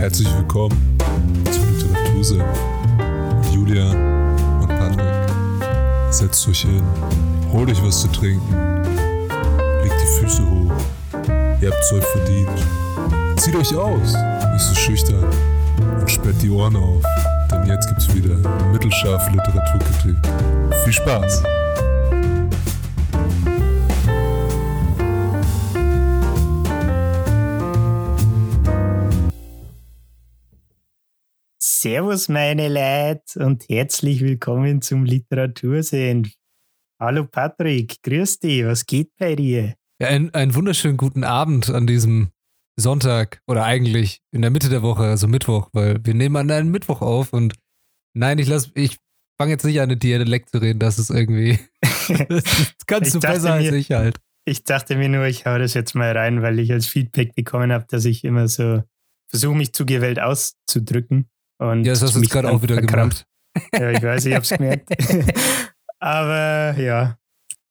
Herzlich willkommen zu Literaturse Julia und Patrick. Setzt euch hin, holt euch was zu trinken, legt die Füße hoch. Ihr habt's euch verdient. Zieht euch aus, nicht so schüchtern und sperrt die Ohren auf, denn jetzt gibt's wieder mittelscharfe Literaturkritik. Viel Spaß! Servus, meine Leute, und herzlich willkommen zum Literatursehen. Hallo Patrick, grüß dich, was geht bei dir? Ja, ein, einen wunderschönen guten Abend an diesem Sonntag oder eigentlich in der Mitte der Woche, also Mittwoch, weil wir nehmen an einem Mittwoch auf und nein, ich lass, ich fange jetzt nicht an, in Dialekt zu reden, das ist irgendwie, das kannst du besser mir, als ich halt. Ich dachte mir nur, ich hau das jetzt mal rein, weil ich als Feedback bekommen habe, dass ich immer so versuche, mich zu Gewalt auszudrücken. Und ja, das hast du gerade auch wieder verkrampft. gemacht. Ja, ich weiß, ich hab's gemerkt. Aber ja,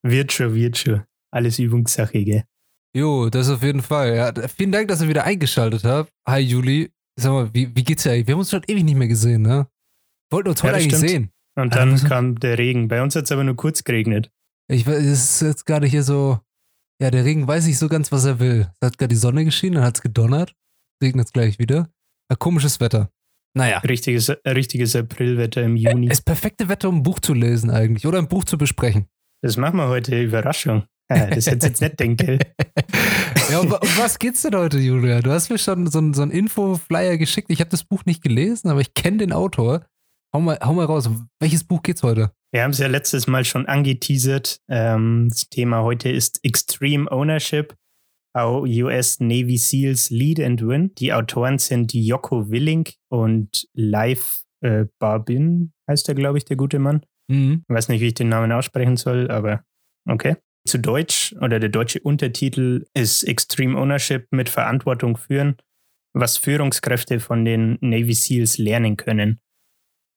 wird schon, wird schon. Alles Übungssache, gell? Jo, das auf jeden Fall. Ja, vielen Dank, dass ihr wieder eingeschaltet habt. Hi, Juli. Sag mal, wie, wie geht's dir eigentlich? Wir haben uns schon ewig nicht mehr gesehen, ne? Wollten uns heute ja, eigentlich stimmt. sehen. Und dann also, kam der Regen. Bei uns hat es aber nur kurz geregnet. Ich weiß, es ist jetzt gerade hier so, ja, der Regen weiß nicht so ganz, was er will. Es hat gerade die Sonne geschienen, dann hat es gedonnert. Regnet es gleich wieder. Ja, komisches Wetter. Naja. Richtiges, richtiges Aprilwetter im Juni. Das perfekte Wetter, um ein Buch zu lesen eigentlich oder ein Buch zu besprechen. Das machen wir heute, Überraschung. das hätte jetzt nicht denken. ja, um, um, was geht's denn heute, Julia? Du hast mir schon so, einen, so einen Info-Flyer geschickt. Ich habe das Buch nicht gelesen, aber ich kenne den Autor. Hau mal, hau mal raus. Welches Buch geht's heute? Wir haben es ja letztes Mal schon angeteasert. Ähm, das Thema heute ist Extreme Ownership How US Navy SEALs Lead and Win. Die Autoren sind Joko Willing und Leif äh, Barbin, heißt er, glaube ich, der gute Mann. Mhm. Ich weiß nicht, wie ich den Namen aussprechen soll, aber okay. Zu Deutsch oder der deutsche Untertitel ist Extreme Ownership mit Verantwortung führen, was Führungskräfte von den Navy SEALs lernen können.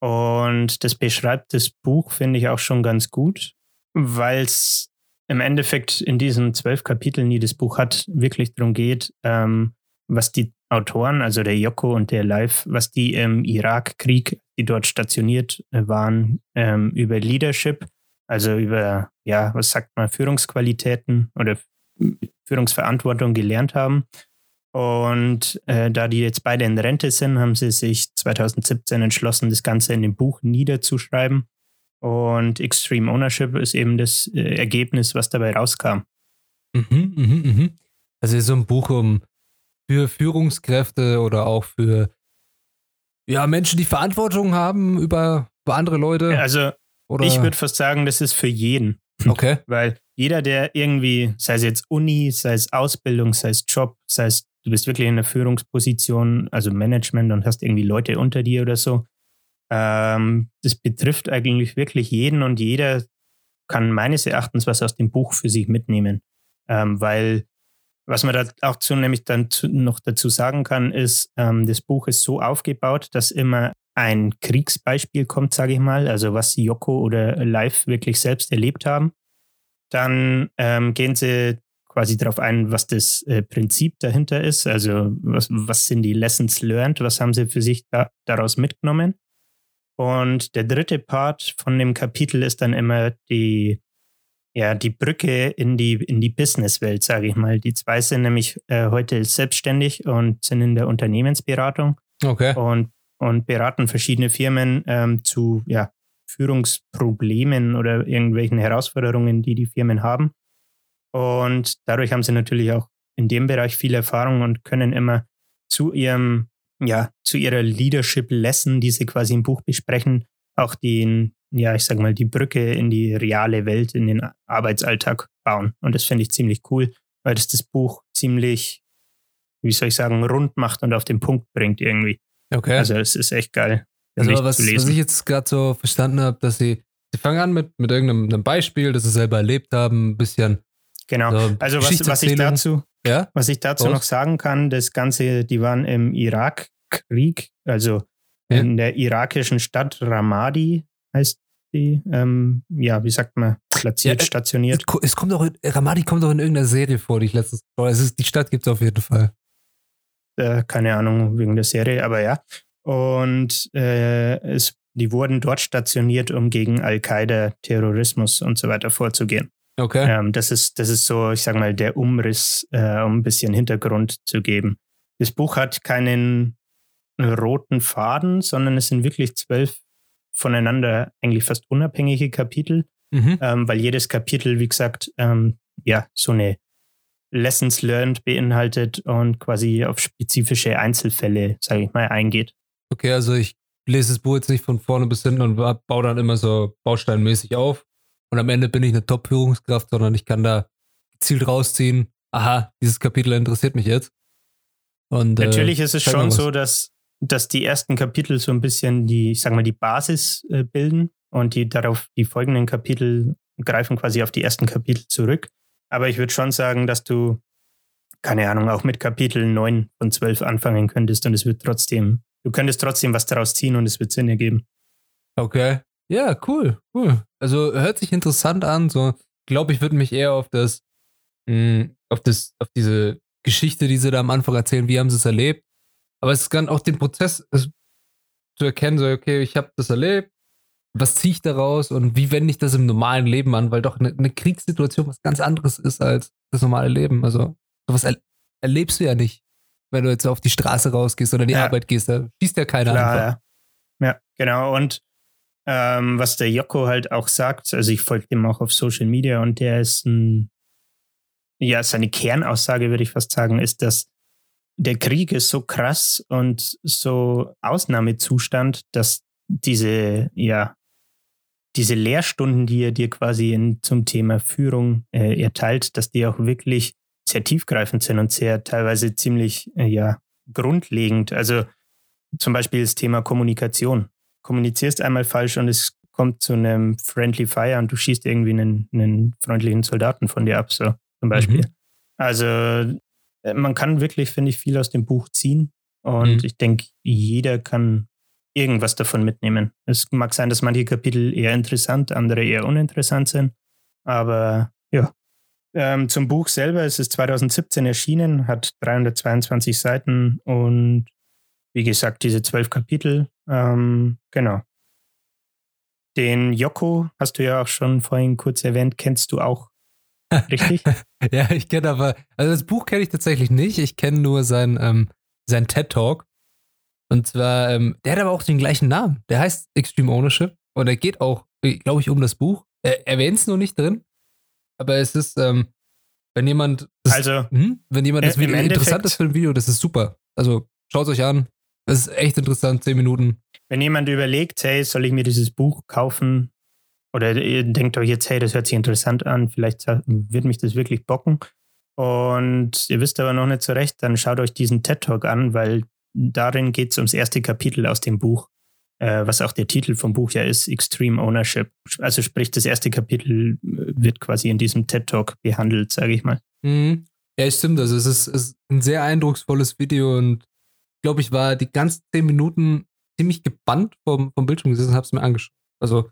Und das beschreibt das Buch, finde ich, auch schon ganz gut, weil es im Endeffekt in diesen zwölf Kapiteln, die das Buch hat, wirklich darum geht, ähm, was die Autoren, also der Joko und der Live, was die im Irakkrieg, die dort stationiert waren, ähm, über Leadership, also über, ja, was sagt man, Führungsqualitäten oder Führungsverantwortung gelernt haben. Und äh, da die jetzt beide in Rente sind, haben sie sich 2017 entschlossen, das Ganze in dem Buch niederzuschreiben. Und Extreme Ownership ist eben das äh, Ergebnis, was dabei rauskam. Mhm, mhm, mhm. Also so ein Buch um für Führungskräfte oder auch für ja, Menschen, die Verantwortung haben über, über andere Leute. Also oder? ich würde fast sagen, das ist für jeden. Okay. Weil jeder, der irgendwie, sei es jetzt Uni, sei es Ausbildung, sei es Job, sei es du bist wirklich in der Führungsposition, also Management und hast irgendwie Leute unter dir oder so, ähm, das betrifft eigentlich wirklich jeden und jeder kann meines Erachtens was aus dem Buch für sich mitnehmen. Ähm, weil was man da auch zu, nämlich dann zu, noch dazu sagen kann, ist, ähm, das Buch ist so aufgebaut, dass immer ein Kriegsbeispiel kommt, sage ich mal, also was Yoko oder Live wirklich selbst erlebt haben. Dann ähm, gehen sie quasi darauf ein, was das äh, Prinzip dahinter ist, also was, was sind die Lessons learned, was haben sie für sich da, daraus mitgenommen. Und der dritte Part von dem Kapitel ist dann immer die, ja, die Brücke in die, in die Businesswelt, sage ich mal. Die zwei sind nämlich äh, heute selbstständig und sind in der Unternehmensberatung. Okay. Und, und beraten verschiedene Firmen ähm, zu ja, Führungsproblemen oder irgendwelchen Herausforderungen, die die Firmen haben. Und dadurch haben sie natürlich auch in dem Bereich viel Erfahrung und können immer zu ihrem ja, zu ihrer Leadership Lesson, die sie quasi im Buch besprechen, auch den, ja, ich sag mal, die Brücke in die reale Welt, in den Arbeitsalltag bauen. Und das finde ich ziemlich cool, weil das das Buch ziemlich, wie soll ich sagen, rund macht und auf den Punkt bringt irgendwie. Okay. Also es ist echt geil. Also was, was ich jetzt gerade so verstanden habe, dass sie, sie fangen an mit, mit irgendeinem Beispiel, das sie selber erlebt haben, ein bisschen. Genau. So also was, was ich dazu, ja? Was ich dazu Aus? noch sagen kann, das Ganze, die waren im Irakkrieg, also ja. in der irakischen Stadt Ramadi heißt die, ähm, ja, wie sagt man, platziert, ja, äh, stationiert. Es kommt auch, in, Ramadi kommt auch in irgendeiner Serie vor, die ich letztens, oh, es ist, die Stadt gibt es auf jeden Fall. Äh, keine Ahnung wegen der Serie, aber ja. Und äh, es, die wurden dort stationiert, um gegen Al-Qaida, Terrorismus und so weiter vorzugehen. Okay. Ähm, das, ist, das ist so, ich sag mal, der Umriss, äh, um ein bisschen Hintergrund zu geben. Das Buch hat keinen roten Faden, sondern es sind wirklich zwölf voneinander eigentlich fast unabhängige Kapitel, Mhm. ähm, weil jedes Kapitel, wie gesagt, ähm, ja, so eine Lessons learned beinhaltet und quasi auf spezifische Einzelfälle, sage ich mal, eingeht. Okay, also ich lese das Buch jetzt nicht von vorne bis hinten und ba- baue dann immer so bausteinmäßig auf. Und am Ende bin ich eine Top-Führungskraft, sondern ich kann da gezielt rausziehen, aha, dieses Kapitel interessiert mich jetzt. Und, äh, Natürlich ist es schon so, dass, dass die ersten Kapitel so ein bisschen die, ich sag mal, die Basis äh, bilden und die darauf, die folgenden Kapitel greifen quasi auf die ersten Kapitel zurück. Aber ich würde schon sagen, dass du, keine Ahnung, auch mit Kapitel 9 von 12 anfangen könntest und es wird trotzdem, du könntest trotzdem was daraus ziehen und es wird Sinn ergeben. Okay. Ja, cool, cool. Also hört sich interessant an. So, glaube ich, würde mich eher auf das, mh, auf das, auf diese Geschichte, die sie da am Anfang erzählen, wie haben sie es erlebt. Aber es kann auch den Prozess es, zu erkennen, so, okay, ich habe das erlebt, was ziehe ich daraus und wie wende ich das im normalen Leben an, weil doch eine, eine Kriegssituation was ganz anderes ist als das normale Leben. Also sowas er, erlebst du ja nicht, wenn du jetzt auf die Straße rausgehst oder in die Ja. Arbeit gehst. Da schießt ja keiner einfach. Klar, ja. ja, genau. Und ähm, was der Jocko halt auch sagt, also ich folge dem auch auf Social Media und der ist ein, ja, seine Kernaussage, würde ich fast sagen, ist, dass der Krieg ist so krass und so Ausnahmezustand, dass diese, ja, diese Lehrstunden, die er dir quasi in, zum Thema Führung äh, erteilt, dass die auch wirklich sehr tiefgreifend sind und sehr teilweise ziemlich, äh, ja, grundlegend. Also zum Beispiel das Thema Kommunikation. Kommunizierst einmal falsch und es kommt zu einem Friendly Fire und du schießt irgendwie einen, einen freundlichen Soldaten von dir ab, so zum Beispiel. Mhm. Also äh, man kann wirklich, finde ich, viel aus dem Buch ziehen und Mhm. ich denke, jeder kann irgendwas davon mitnehmen. Es mag sein, dass manche Kapitel eher interessant, andere eher uninteressant sind, aber ja. Ähm, zum Buch selber es ist 2017 erschienen, hat 322 Seiten und wie gesagt, diese zwölf Kapitel. Ähm, genau. Den Yoko hast du ja auch schon vorhin kurz erwähnt, kennst du auch, richtig? Ja, ich kenne aber, also das Buch kenne ich tatsächlich nicht. Ich kenne nur sein, ähm, sein TED Talk. Und zwar, ähm, der hat aber auch den gleichen Namen. Der heißt Extreme Ownership und er geht auch, glaube ich, um das Buch. Er erwähnt es nur nicht drin, aber es ist, ähm, wenn jemand, das, Also, hm, wenn jemand das äh, Video interessant ist für ein Video, das ist super. Also schaut euch an. Das ist echt interessant, zehn Minuten. wenn jemand überlegt, hey, soll ich mir dieses Buch kaufen? Oder ihr denkt euch jetzt, hey, das hört sich interessant an, vielleicht wird mich das wirklich bocken. Und ihr wisst aber noch nicht so recht, dann schaut euch diesen TED Talk an, weil darin geht es ums erste Kapitel aus dem Buch, äh, was auch der Titel vom Buch ja ist, Extreme Ownership. Also sprich, das erste Kapitel äh, wird quasi in diesem TED Talk behandelt, sage ich mal. Mhm. Ja, stimmt. Also es ist, es ist ein sehr eindrucksvolles Video und glaube, ich war die ganzen zehn Minuten ziemlich gebannt vom, vom Bildschirm gesessen und habe es mir angeschaut. Also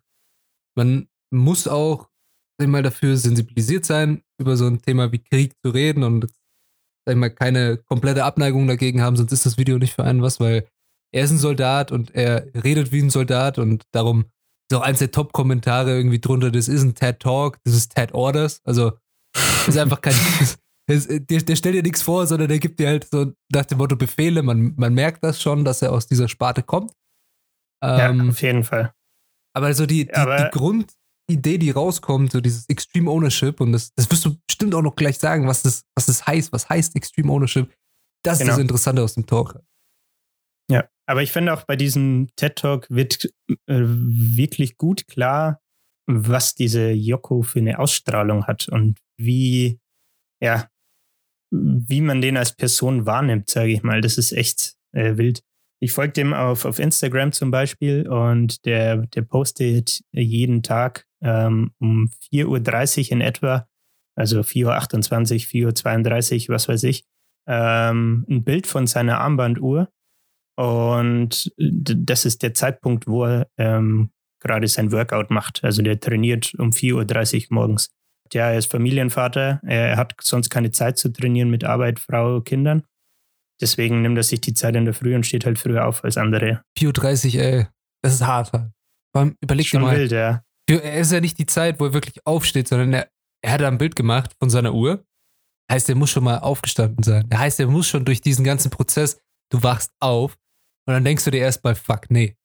man muss auch mal dafür sensibilisiert sein, über so ein Thema wie Krieg zu reden und sag ich mal keine komplette Abneigung dagegen haben, sonst ist das Video nicht für einen was, weil er ist ein Soldat und er redet wie ein Soldat und darum ist auch eins der Top-Kommentare irgendwie drunter, das ist ein TED Talk, das ist TED Orders, also ist einfach kein der, der stellt dir nichts vor, sondern der gibt dir halt so nach dem Motto Befehle. Man, man merkt das schon, dass er aus dieser Sparte kommt. Ähm, ja, auf jeden Fall. aber so die, die, Aber- die Grundidee, die rauskommt, so dieses Extreme Ownership, und das, das wirst du bestimmt auch noch gleich sagen, was das, was das heißt. Was heißt Extreme Ownership? Das ist Genau. das Interessante aus dem Talk. Ja, aber ich finde auch bei diesem TED Talk wird äh, wirklich gut klar, was diese Yoko für eine Ausstrahlung hat und wie, ja, wie man den als Person wahrnimmt, sage ich mal. Das ist echt äh, wild. Ich folge dem auf, auf Instagram zum Beispiel und der, der postet jeden Tag ähm, um 4.30 Uhr in etwa, also 4.28 Uhr, 4.32 Uhr, was weiß ich, ähm, ein Bild von seiner Armbanduhr und d- das ist der Zeitpunkt, wo er ähm, gerade sein Workout macht. Also der trainiert um 4.30 Uhr morgens. Ja, er ist Familienvater. Er hat sonst keine Zeit zu trainieren mit Arbeit, Frau, Kindern. deswegen nimmt er sich die Zeit in der Früh und steht halt früher auf als andere. 4.30 Uhr, ey. Das ist hart halt. Allem, überleg dir mal. wild, ja. Er ist ja nicht die Zeit, wo er wirklich aufsteht, sondern er, er hat da ein Bild gemacht von seiner Uhr. Heißt, er muss schon mal aufgestanden sein. Heißt, er muss schon durch diesen ganzen Prozess, du wachst auf und dann denkst du dir erstmal, fuck, nee.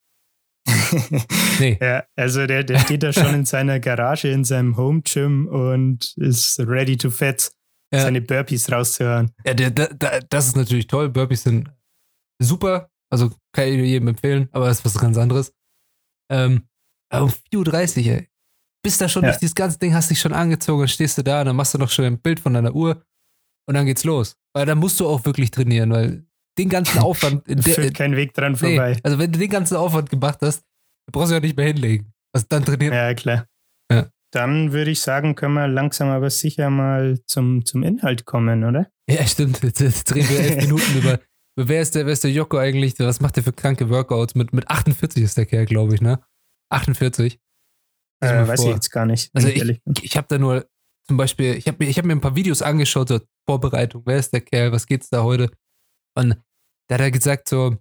Nee. ja, also der, der steht da schon in seiner Garage, in seinem Home Gym und ist ready to fetz, Ja. seine Burpees rauszuhören. Ja, der, der, das ist natürlich toll. Burpees sind super. Also kann ich jedem empfehlen, aber das ist was ganz anderes. Ähm, aber um 4.30 Uhr, ey. Bist da schon Ja. durch dieses ganze Ding, hast dich schon angezogen, dann stehst du da und dann machst du noch schon ein Bild von deiner Uhr und dann geht's los. Weil da musst du auch wirklich trainieren, weil den ganzen Aufwand, in der, Führt kein Weg dran nee, vorbei. also wenn du den ganzen Aufwand gemacht hast, dann brauchst du ja nicht mehr hinlegen. Also dann trainieren. Ja, klar. Ja. Dann würde ich sagen, können wir langsam aber sicher mal zum, zum Inhalt kommen, oder? Ja, stimmt. Jetzt, reden wir elf Minuten über, wer ist der, wer ist der Joko eigentlich? Was macht der für kranke Workouts? Mit, mit 48 ist der Kerl, glaube ich, ne? 48. Stell dir Äh, weiß vor. ich jetzt gar nicht. Also ich. Ich habe da nur zum Beispiel, ich habe mir, ich hab mir ein paar Videos angeschaut zur Vorbereitung. Wer ist der Kerl? Was geht's da heute? Und da hat er gesagt, so,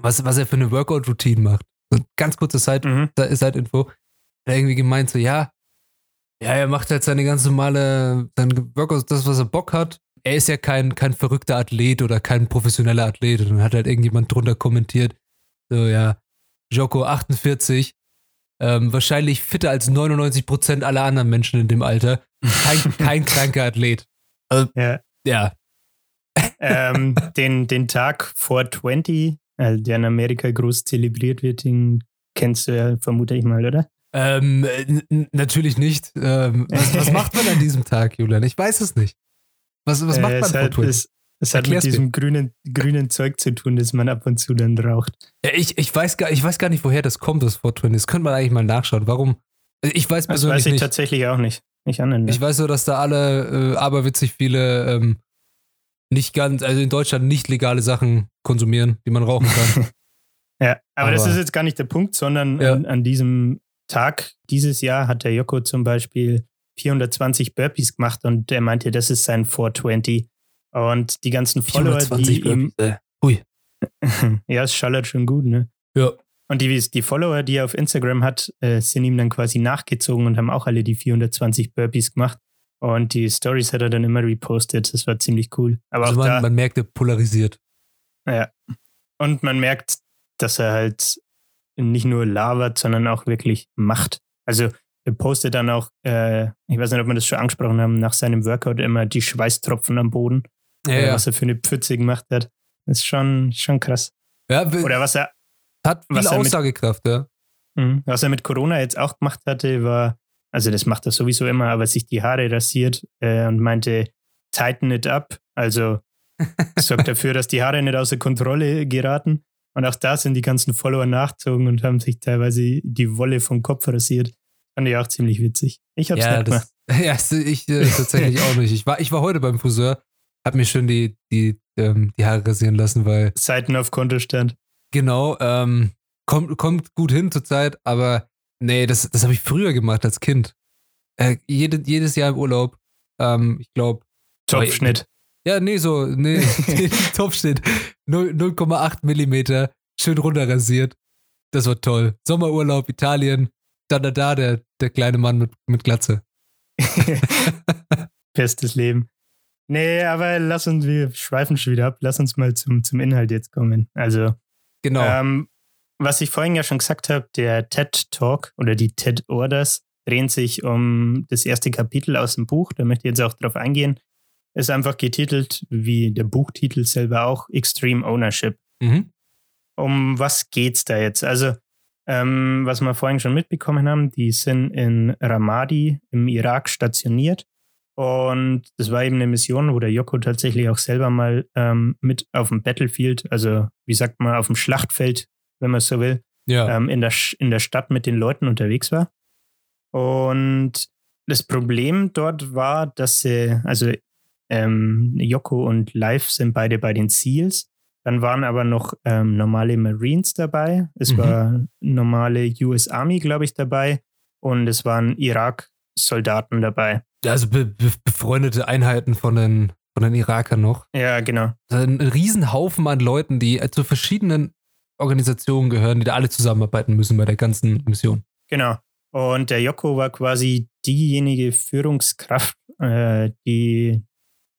was, was er für eine Workout-Routine macht. So ganz kurze Side- Mhm. Side-Info. Hat er irgendwie gemeint, so, ja, ja, er macht halt seine ganz normale, seine Workouts, das, was er Bock hat. Er ist ja kein, kein verrückter Athlet oder kein professioneller Athlet. Und dann hat halt irgendjemand drunter kommentiert, so, ja, Joko 48, ähm, wahrscheinlich fitter als 99% aller anderen Menschen in dem Alter. Kein, kein kranker Athlet. Ja. Ja, ähm, den, den Tag 420, äh, der in Amerika groß zelebriert wird, den kennst du ja, vermute ich mal, oder? ähm, natürlich nicht. Ähm, was, was macht man an diesem Tag, Julian? Ich weiß es nicht. Was, was macht Äh, man hat, 20? es, es hat mit mir. diesem grünen, grünen Zeug zu tun, das man ab und zu dann raucht. Ja, ich, ich, weiß gar, ich weiß gar nicht, woher das kommt, das 420. Das könnte man eigentlich mal nachschauen. Warum? Ich weiß Das persönlich weiß ich nicht. tatsächlich auch nicht. Nicht an Ich weiß nur, dass da alle äh, aberwitzig viele ähm, nicht ganz, also in Deutschland nicht legale Sachen konsumieren, die man rauchen kann. Ja, aber, das Aber- ist jetzt gar nicht der Punkt, sondern Ja. an, an diesem Tag dieses Jahr hat der Joko zum Beispiel 420 Burpees gemacht und er meinte, das ist sein 420. Und die ganzen Follower, die ihm, Burpees, äh. Ui. ja, es schallert schon gut, ne? Ja. Und die, die Follower, die er auf Instagram hat, äh, sind ihm dann quasi nachgezogen und haben auch alle die 420 Burpees gemacht. Und die Stories hat er dann immer repostet. Das war ziemlich cool. Aber Also auch da, man, man merkt, er polarisiert. ja. Und man merkt, dass er halt nicht nur labert, sondern auch wirklich macht. Also er postet dann auch, äh, ich weiß nicht, ob wir das schon angesprochen haben, nach seinem Workout immer die Schweißtropfen am Boden, Ja, äh, ja. was er für eine Pfütze gemacht hat. Das ist schon, schon krass. ja Oder was er, hat viel was er mit- Aussagekraft, ja. Mhm. Was er mit Corona jetzt auch gemacht hatte, war, also das macht er sowieso immer, aber sich die Haare rasiert äh, und meinte, tighten it up. Also sorgt dafür, dass die Haare nicht außer Kontrolle geraten. Und auch da sind die ganzen Follower nachgezogen und haben sich teilweise die Wolle vom Kopf rasiert. Fand ich auch ziemlich witzig. Ich hab's Ja, nicht gemacht. das, ja, ich äh, tatsächlich auch nicht. Ich war, ich war heute beim Friseur, hab mir schön die, die, ähm, die Haare rasieren lassen, weil Seiten auf Kontostand. genau, ähm, kommt, kommt gut hin zurzeit, aber nee, das, das habe ich früher gemacht als Kind. Äh, jede, jedes Jahr im Urlaub, ähm, ich glaube, Topfschnitt. ja, nee, so, nee, Topschnitt, 0 0,8 Millimeter, schön runterrasiert. Das war toll. Sommerurlaub, Italien, dann da, da der, der kleine Mann mit, mit Glatze. Bestes Leben. Nee, aber lass uns, wir schweifen schon wieder ab. Lass uns mal zum, zum Inhalt jetzt kommen. Also, Genau. Ähm, was ich vorhin ja schon gesagt habe, der TED Talk oder die TED Orders drehen sich um das erste Kapitel aus dem Buch. Da möchte ich jetzt auch drauf eingehen. Ist einfach getitelt, wie der Buchtitel selber auch, Extreme Ownership. mhm. Um was geht's da jetzt? Also, ähm, was wir vorhin schon mitbekommen haben, die sind in Ramadi im Irak stationiert. Und das war eben eine Mission, wo der Joko tatsächlich auch selber mal ähm, mit auf dem Battlefield, also wie sagt man, auf dem Schlachtfeld, wenn man so will, Ja. ähm, in, der, in der Stadt mit den Leuten unterwegs war. Und das Problem dort war, dass sie, also ähm, Joko und Live sind beide bei den SEALs. Dann waren aber noch ähm, normale Marines dabei. Es Mhm. war normale US Army, glaube ich, dabei. Und es waren Irak-Soldaten dabei. Also be be befreundete Einheiten von den, von den Irakern noch. Ja, genau. Ein Riesenhaufen an Leuten, die zu verschiedenen Organisationen gehören, die da alle zusammenarbeiten müssen bei der ganzen Mission. Genau. Und der Joko war quasi diejenige Führungskraft, äh, die,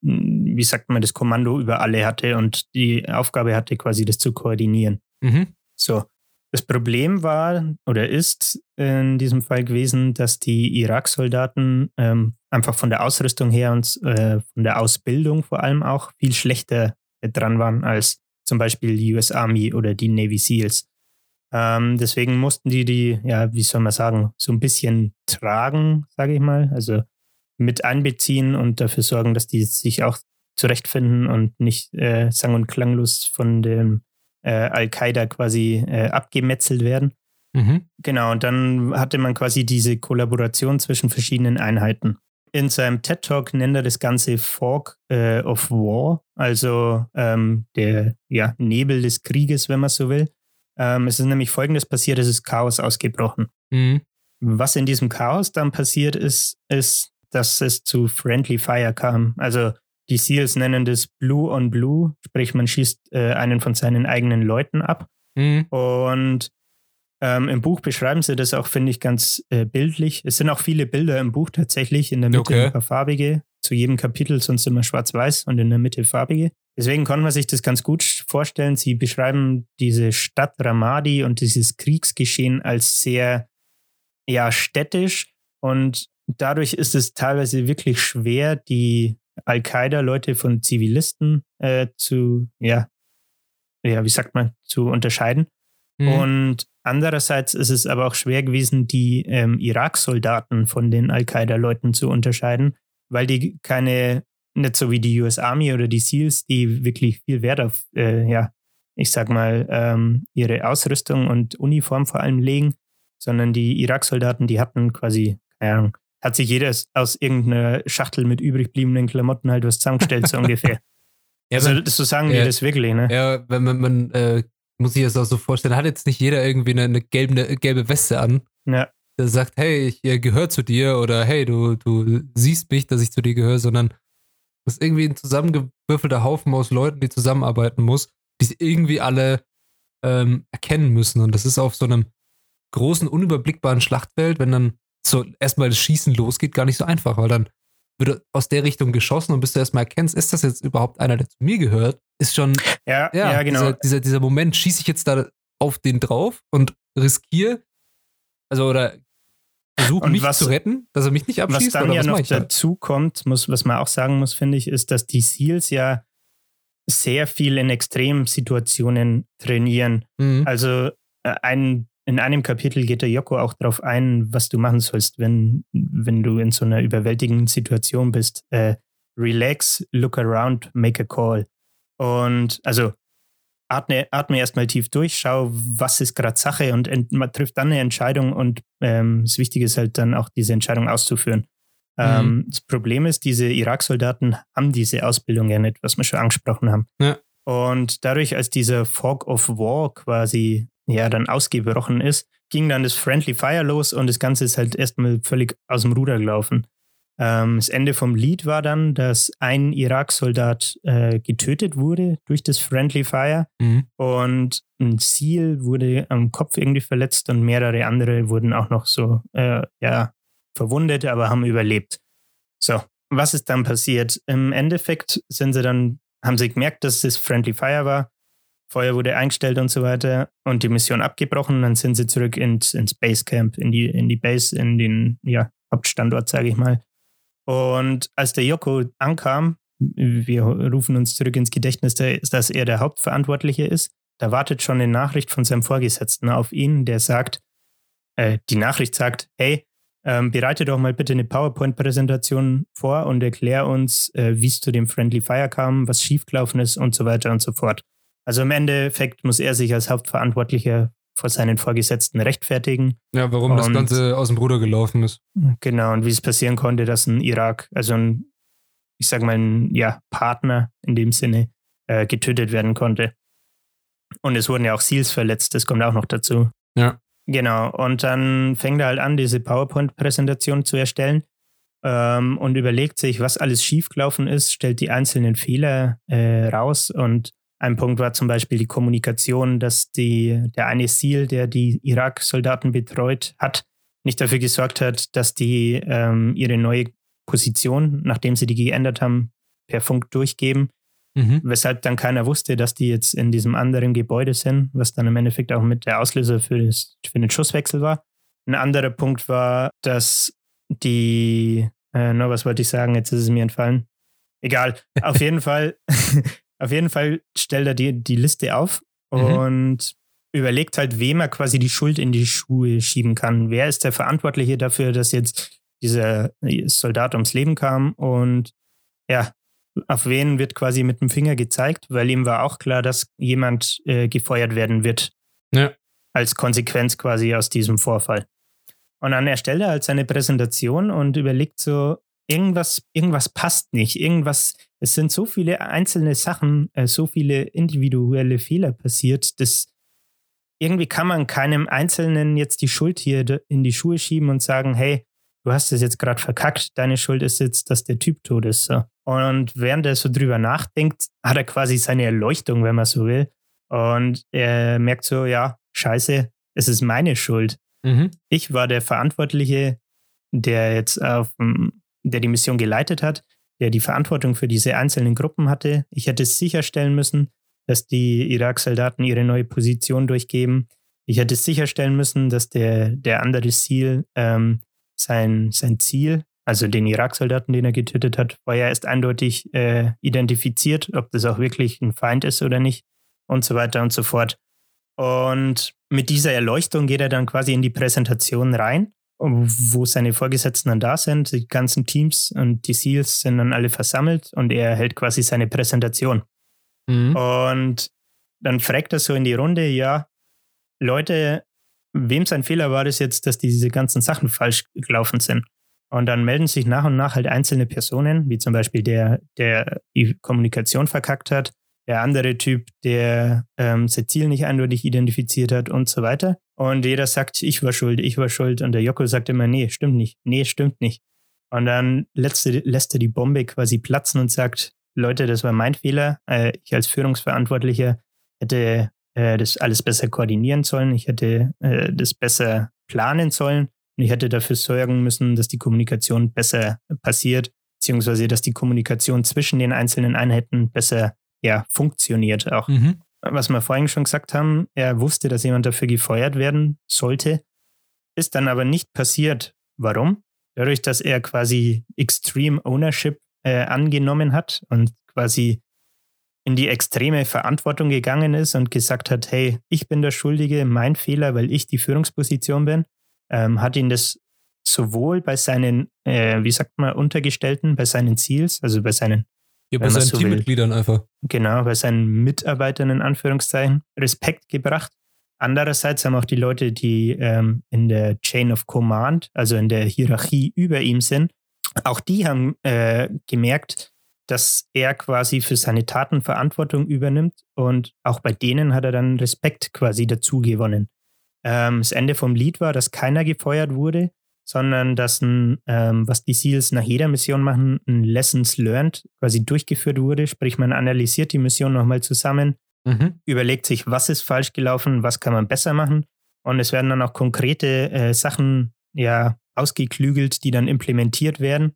wie sagt man, das Kommando über alle hatte und die Aufgabe hatte, quasi das zu koordinieren. Mhm. So. Das Problem war oder ist in diesem Fall gewesen, dass die Irak-Soldaten ähm, einfach von der Ausrüstung her und äh, von der Ausbildung vor allem auch viel schlechter dran waren als zum Beispiel die US Army oder die Navy SEALs. Ähm, deswegen mussten die die, ja, wie soll man sagen, so ein bisschen tragen, sage ich mal, also mit einbeziehen und dafür sorgen, dass die sich auch zurechtfinden und nicht äh, sang- und klanglos von dem äh, Al-Qaida quasi äh, abgemetzelt werden. Mhm. Genau, und dann hatte man quasi diese Kollaboration zwischen verschiedenen Einheiten. In seinem TED Talk nennt er das Ganze Fog äh, of War, also ähm, der ja, Nebel des Krieges, wenn man so will. Ähm, es ist nämlich folgendes passiert: Es ist Chaos ausgebrochen. Mhm. Was in diesem Chaos dann passiert ist, ist, dass es zu Friendly Fire kam. Also die SEALs nennen das Blue on Blue, sprich man schießt äh, einen von seinen eigenen Leuten ab. Mhm. Und ähm, im Buch beschreiben sie das auch, finde ich, ganz äh, bildlich. Es sind auch viele Bilder im Buch tatsächlich, in der Mitte Okay. ein paar farbige, zu jedem Kapitel sonst immer schwarz-weiß und in der Mitte farbige. Deswegen kann man sich das ganz gut vorstellen. Sie beschreiben diese Stadt Ramadi und dieses Kriegsgeschehen als sehr ja, städtisch und dadurch ist es teilweise wirklich schwer, die Al-Qaida-Leute von Zivilisten äh, zu, ja, ja, wie sagt man, zu unterscheiden. Mhm. Und andererseits ist es aber auch schwer gewesen, die ähm, Irak-Soldaten von den Al-Qaida-Leuten zu unterscheiden, weil die keine, nicht so wie die US Army oder die SEALs, die wirklich viel Wert auf, äh, ja, ich sag mal, ähm, ihre Ausrüstung und Uniform vor allem legen, sondern die Irak-Soldaten, die hatten quasi, keine Ahnung, hat sich jeder aus irgendeiner Schachtel mit übrig bliebenen Klamotten halt was zusammengestellt, so ungefähr. ja, also, so sagen ja. die das wirklich, ne? ja, wenn man, man äh, muss sich das auch so vorstellen, hat jetzt nicht jeder irgendwie eine, eine, gelbe, eine gelbe Weste an, Ja. der sagt, hey, ich gehöre zu dir oder hey, du, du siehst mich, dass ich zu dir gehöre, sondern das ist irgendwie ein zusammengewürfelter Haufen aus Leuten, die zusammenarbeiten muss, die es irgendwie alle ähm, erkennen müssen. Und das ist auf so einem großen, unüberblickbaren Schlachtfeld, wenn dann so erstmal das Schießen losgeht, gar nicht so einfach, weil dann wird aus der Richtung geschossen und bis du erstmal erkennst, ist das jetzt überhaupt einer, der zu mir gehört, ist schon, Ja, ja, ja, genau. dieser, dieser, dieser Moment, schieße ich jetzt da auf den drauf und riskiere, also oder versuche mich was- zu retten, dass er mich nicht Was abschießt dann oder ja was noch dazu kommt, muss, was man auch sagen muss, finde ich, ist, dass die SEALs ja sehr viel in Extremsituationen trainieren. Mhm. Also äh, ein, in einem Kapitel geht der Joko auch darauf ein, was du machen sollst, wenn, wenn du in so einer überwältigenden Situation bist. Äh, relax, look around, make a call. Und also atme, atme erstmal tief durch, schau, was ist gerade Sache und ent, man trifft dann eine Entscheidung und ähm, das Wichtige ist halt dann auch diese Entscheidung auszuführen. Ähm, das Problem ist, diese Irak-Soldaten haben diese Ausbildung ja nicht, was wir schon angesprochen haben. Ja. Und dadurch, als dieser Fog of War quasi ja dann ausgebrochen ist, ging dann das Friendly Fire los und das Ganze ist halt erstmal völlig aus dem Ruder gelaufen. Ähm, das Ende vom Lied war dann, dass ein Irak-Soldat äh, getötet wurde durch das Friendly Fire Mhm. und ein Seal wurde am Kopf irgendwie verletzt und mehrere andere wurden auch noch so, äh, ja, verwundet, aber haben überlebt. So, was ist dann passiert? Im Endeffekt sind sie dann, haben sie gemerkt, dass es Friendly Fire war. Feuer wurde eingestellt und so weiter und die Mission abgebrochen. Dann sind sie zurück ins, ins Basecamp, in die, in die Base, in den ja, Hauptstandort, sage ich mal. Und als der Joko ankam, wir rufen uns zurück ins Gedächtnis, dass er der Hauptverantwortliche ist, da wartet schon eine Nachricht von seinem Vorgesetzten auf ihn, der sagt, äh, die Nachricht sagt, hey, ähm, bereite doch mal bitte eine PowerPoint-Präsentation vor und erklär uns, äh, wie es zu dem Friendly Fire kam, was schiefgelaufen ist und so weiter und so fort. Also im Endeffekt muss er sich als Hauptverantwortlicher vor seinen Vorgesetzten rechtfertigen. Ja, warum das Und- Ganze aus dem Ruder gelaufen ist. Genau, und wie es passieren konnte, dass ein Irak, also ein, ich sag mal, ein ja, Partner in dem Sinne, äh, getötet werden konnte. Und es wurden ja auch Seals verletzt, das kommt auch noch dazu. Ja. Genau, und dann fängt er halt an, diese PowerPoint-Präsentation zu erstellen. ähm, und überlegt sich, was alles schiefgelaufen ist, stellt die einzelnen Fehler äh, raus. Und ein Punkt war zum Beispiel die Kommunikation, dass die, der eine SEAL, der die Irak-Soldaten betreut hat, nicht dafür gesorgt hat, dass die ähm, ihre neue Position, nachdem sie die geändert haben, per Funk durchgeben. Mhm. Weshalb dann keiner wusste, dass die jetzt in diesem anderen Gebäude sind, was dann im Endeffekt auch mit der Auslöser für, das, für den Schusswechsel war. Ein anderer Punkt war, dass die, äh, no, was wollte ich sagen, jetzt ist es mir entfallen. Egal, auf jeden Fall, auf jeden Fall stellt er die, die Liste auf mhm. und überlegt halt, wem er quasi die Schuld in die Schuhe schieben kann. Wer ist der Verantwortliche dafür, dass jetzt dieser Soldat ums Leben kam und ja, auf wen wird quasi mit dem Finger gezeigt, weil ihm war auch klar, dass jemand äh, gefeuert werden wird. Ja. Als Konsequenz quasi aus diesem Vorfall. Und dann erstellt er halt seine Präsentation und überlegt so, irgendwas, irgendwas passt nicht, irgendwas, es sind so viele einzelne Sachen, äh, so viele individuelle Fehler passiert, dass irgendwie kann man keinem Einzelnen jetzt die Schuld hier in die Schuhe schieben und sagen, hey, du hast es jetzt gerade verkackt, deine Schuld ist jetzt, dass der Typ tot ist. So. Und während er so drüber nachdenkt, hat er quasi seine Erleuchtung, wenn man so will. Und er merkt so, ja, scheiße, es ist meine Schuld. Mhm. Ich war der Verantwortliche, der jetzt auf, der die Mission geleitet hat, der die Verantwortung für diese einzelnen Gruppen hatte. Ich hätte sicherstellen müssen, dass die Irak-Soldaten ihre neue Position durchgeben. Ich hätte sicherstellen müssen, dass der, der andere Ziel ähm, sein, sein Ziel, also den Irak-Soldaten, den er getötet hat, war ja erst eindeutig äh, identifiziert, ob das auch wirklich ein Feind ist oder nicht und so weiter und so fort. Und mit dieser Erleuchtung geht er dann quasi in die Präsentation rein, wo seine Vorgesetzten dann da sind. Die ganzen Teams und die SEALs sind dann alle versammelt und er hält quasi seine Präsentation. Mhm. Und dann fragt er so in die Runde, ja, Leute, wem sein Fehler war das jetzt, dass diese ganzen Sachen falsch gelaufen sind? Und dann melden sich nach und nach halt einzelne Personen, wie zum Beispiel der, der die Kommunikation verkackt hat der andere Typ, der ähm, sein Ziel nicht eindeutig identifiziert hat und so weiter. Und jeder sagt, ich war schuld, ich war schuld. Und der Joko sagt immer, nee, stimmt nicht, nee, stimmt nicht. Und dann lässt, lässt er die Bombe quasi platzen und sagt, Leute, das war mein Fehler. Äh, ich als Führungsverantwortlicher hätte äh, das alles besser koordinieren sollen. Ich hätte äh, das besser planen sollen. Und ich hätte dafür sorgen müssen, dass die Kommunikation besser passiert, beziehungsweise dass die Kommunikation zwischen den einzelnen Einheiten besser ja, funktioniert auch. Mhm. Was wir vorhin schon gesagt haben, er wusste, dass jemand dafür gefeuert werden sollte, ist dann aber nicht passiert. Warum? Dadurch, dass er quasi Extreme Ownership äh, angenommen hat und quasi in die extreme Verantwortung gegangen ist und gesagt hat, hey, ich bin der Schuldige, mein Fehler, weil ich die Führungsposition bin, ähm, hat ihn das sowohl bei seinen, äh, wie sagt man, Untergestellten, bei seinen Ziels, also bei seinen ja, bei seinen so Teammitgliedern einfach. Genau, bei seinen Mitarbeitern in Anführungszeichen Respekt gebracht. Andererseits haben auch die Leute, die ähm, in der Chain of Command, also in der Hierarchie über ihm sind, auch die haben äh, gemerkt, dass er quasi für seine Taten Verantwortung übernimmt und auch bei denen hat er dann Respekt quasi dazu gewonnen. Ähm, das Ende vom Lied war, dass keiner gefeuert wurde, sondern dass ein, ähm, was die SEALs nach jeder Mission machen, ein Lessons Learned quasi durchgeführt wurde. Sprich, man analysiert die Mission nochmal zusammen, mhm. überlegt sich, was ist falsch gelaufen, was kann man besser machen. Und es werden dann auch konkrete äh, Sachen ja ausgeklügelt, die dann implementiert werden.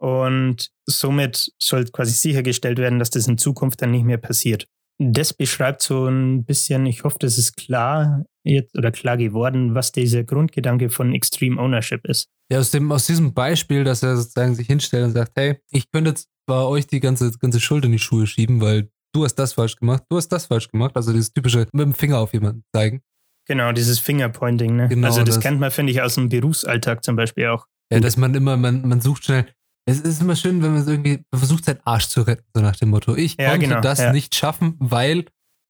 Und somit soll quasi sichergestellt werden, dass das in Zukunft dann nicht mehr passiert. Das beschreibt so ein bisschen, ich hoffe, das ist klar, jetzt oder klar geworden, was dieser Grundgedanke von Extreme Ownership ist. Ja, aus, dem, aus diesem Beispiel, dass er sozusagen sich hinstellt und sagt, hey, ich könnte jetzt bei euch die ganze, ganze Schuld in die Schuhe schieben, weil du hast das falsch gemacht, du hast das falsch gemacht. Also dieses typische mit dem Finger auf jemanden zeigen. Genau, dieses Fingerpointing, ne? Genau, also das, das, kennt man, finde ich, aus dem Berufsalltag zum Beispiel auch. Ja, dass man immer, man, man sucht schnell. Es ist immer schön, wenn man irgendwie versucht, seinen Arsch zu retten, so nach dem Motto. Ich ja, konnte genau, das ja. nicht schaffen, weil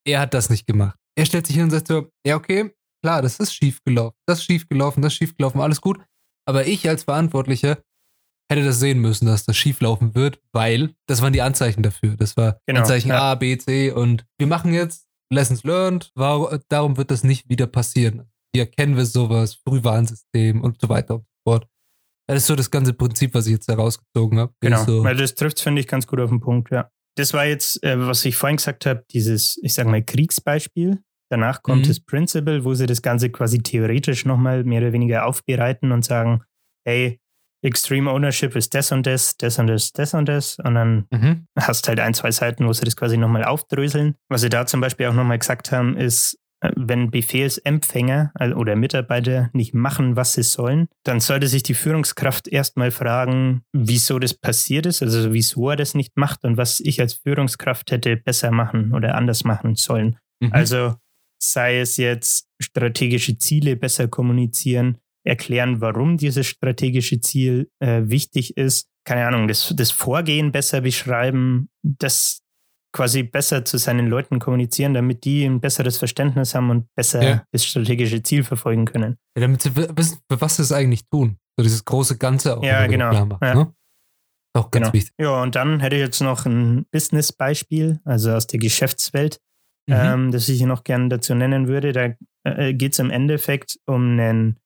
er hat das nicht gemacht er stellt sich hin und sagt so, ja, okay, klar, das ist schief gelaufen, das ist schief gelaufen, das ist schief gelaufen, alles gut. Aber ich als Verantwortlicher hätte das sehen müssen, dass das schief laufen wird, weil das waren die Anzeichen dafür. Das war genau, Anzeichen ja. A, B, C und wir machen jetzt Lessons learned, warum, darum wird das nicht wieder passieren. Hier kennen wir sowas, Frühwarnsystem und so weiter und so fort. Das ist so das ganze Prinzip, was ich jetzt herausgezogen habe. Genau, So, weil das trifft, finde ich, ganz gut auf den Punkt, ja. Das war jetzt, äh, was ich vorhin gesagt habe, dieses, ich sage mal, Kriegsbeispiel. Danach kommt Mhm. das Principle, wo sie das Ganze quasi theoretisch nochmal mehr oder weniger aufbereiten und sagen, hey, Extreme Ownership ist das und das, das und das, das und das. Und dann mhm. hast halt ein, zwei Seiten, wo sie das quasi nochmal aufdröseln. Was sie da zum Beispiel auch nochmal gesagt haben, ist, äh, wenn Befehlsempfänger oder Mitarbeiter nicht machen, was sie sollen, dann sollte sich die Führungskraft erstmal fragen, wieso das passiert ist, also wieso er das nicht macht und was ich als Führungskraft hätte besser machen oder anders machen sollen. Mhm. Also sei es jetzt strategische Ziele besser kommunizieren, erklären, warum dieses strategische Ziel äh, wichtig ist, keine Ahnung, das, das Vorgehen besser beschreiben, das quasi besser zu seinen Leuten kommunizieren, damit die ein besseres Verständnis haben und besser Ja. das strategische Ziel verfolgen können. Ja, damit sie wissen, für was sie es eigentlich tun. So dieses große Ganze auch. Ja, genau. Machen, Ja. Ne? Auch ganz Genau. wichtig. Ja, und dann hätte ich jetzt noch ein Business-Beispiel, also aus der Geschäftswelt, Mhm. ähm, das ich hier noch gerne dazu nennen würde. Da äh, geht es im Endeffekt um einen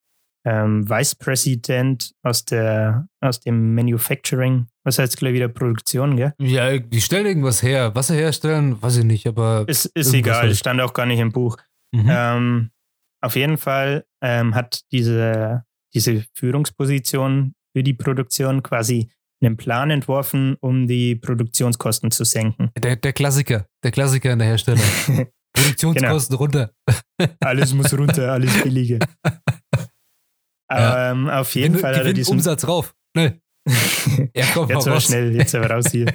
ähm, Vice President aus, der, aus dem Manufacturing, was heißt gleich wieder Produktion, gell? ja, die stellen irgendwas her. Was sie herstellen, weiß ich nicht, aber. Ist, ist egal, halt. stand auch gar nicht im Buch. Mhm. Ähm, auf jeden Fall ähm, hat diese, diese Führungsposition für die Produktion quasi einen Plan entworfen, um die Produktionskosten zu senken. Der, der Klassiker. Der Klassiker in der Herstellung. Produktionskosten runter. Alles muss runter, alles billiger. Ja. Ähm, auf jeden Gewinn- Fall hat er diesen. Umsatz rauf. Schnell. Ja, komm, jetzt aber raus. schnell, jetzt aber raus hier.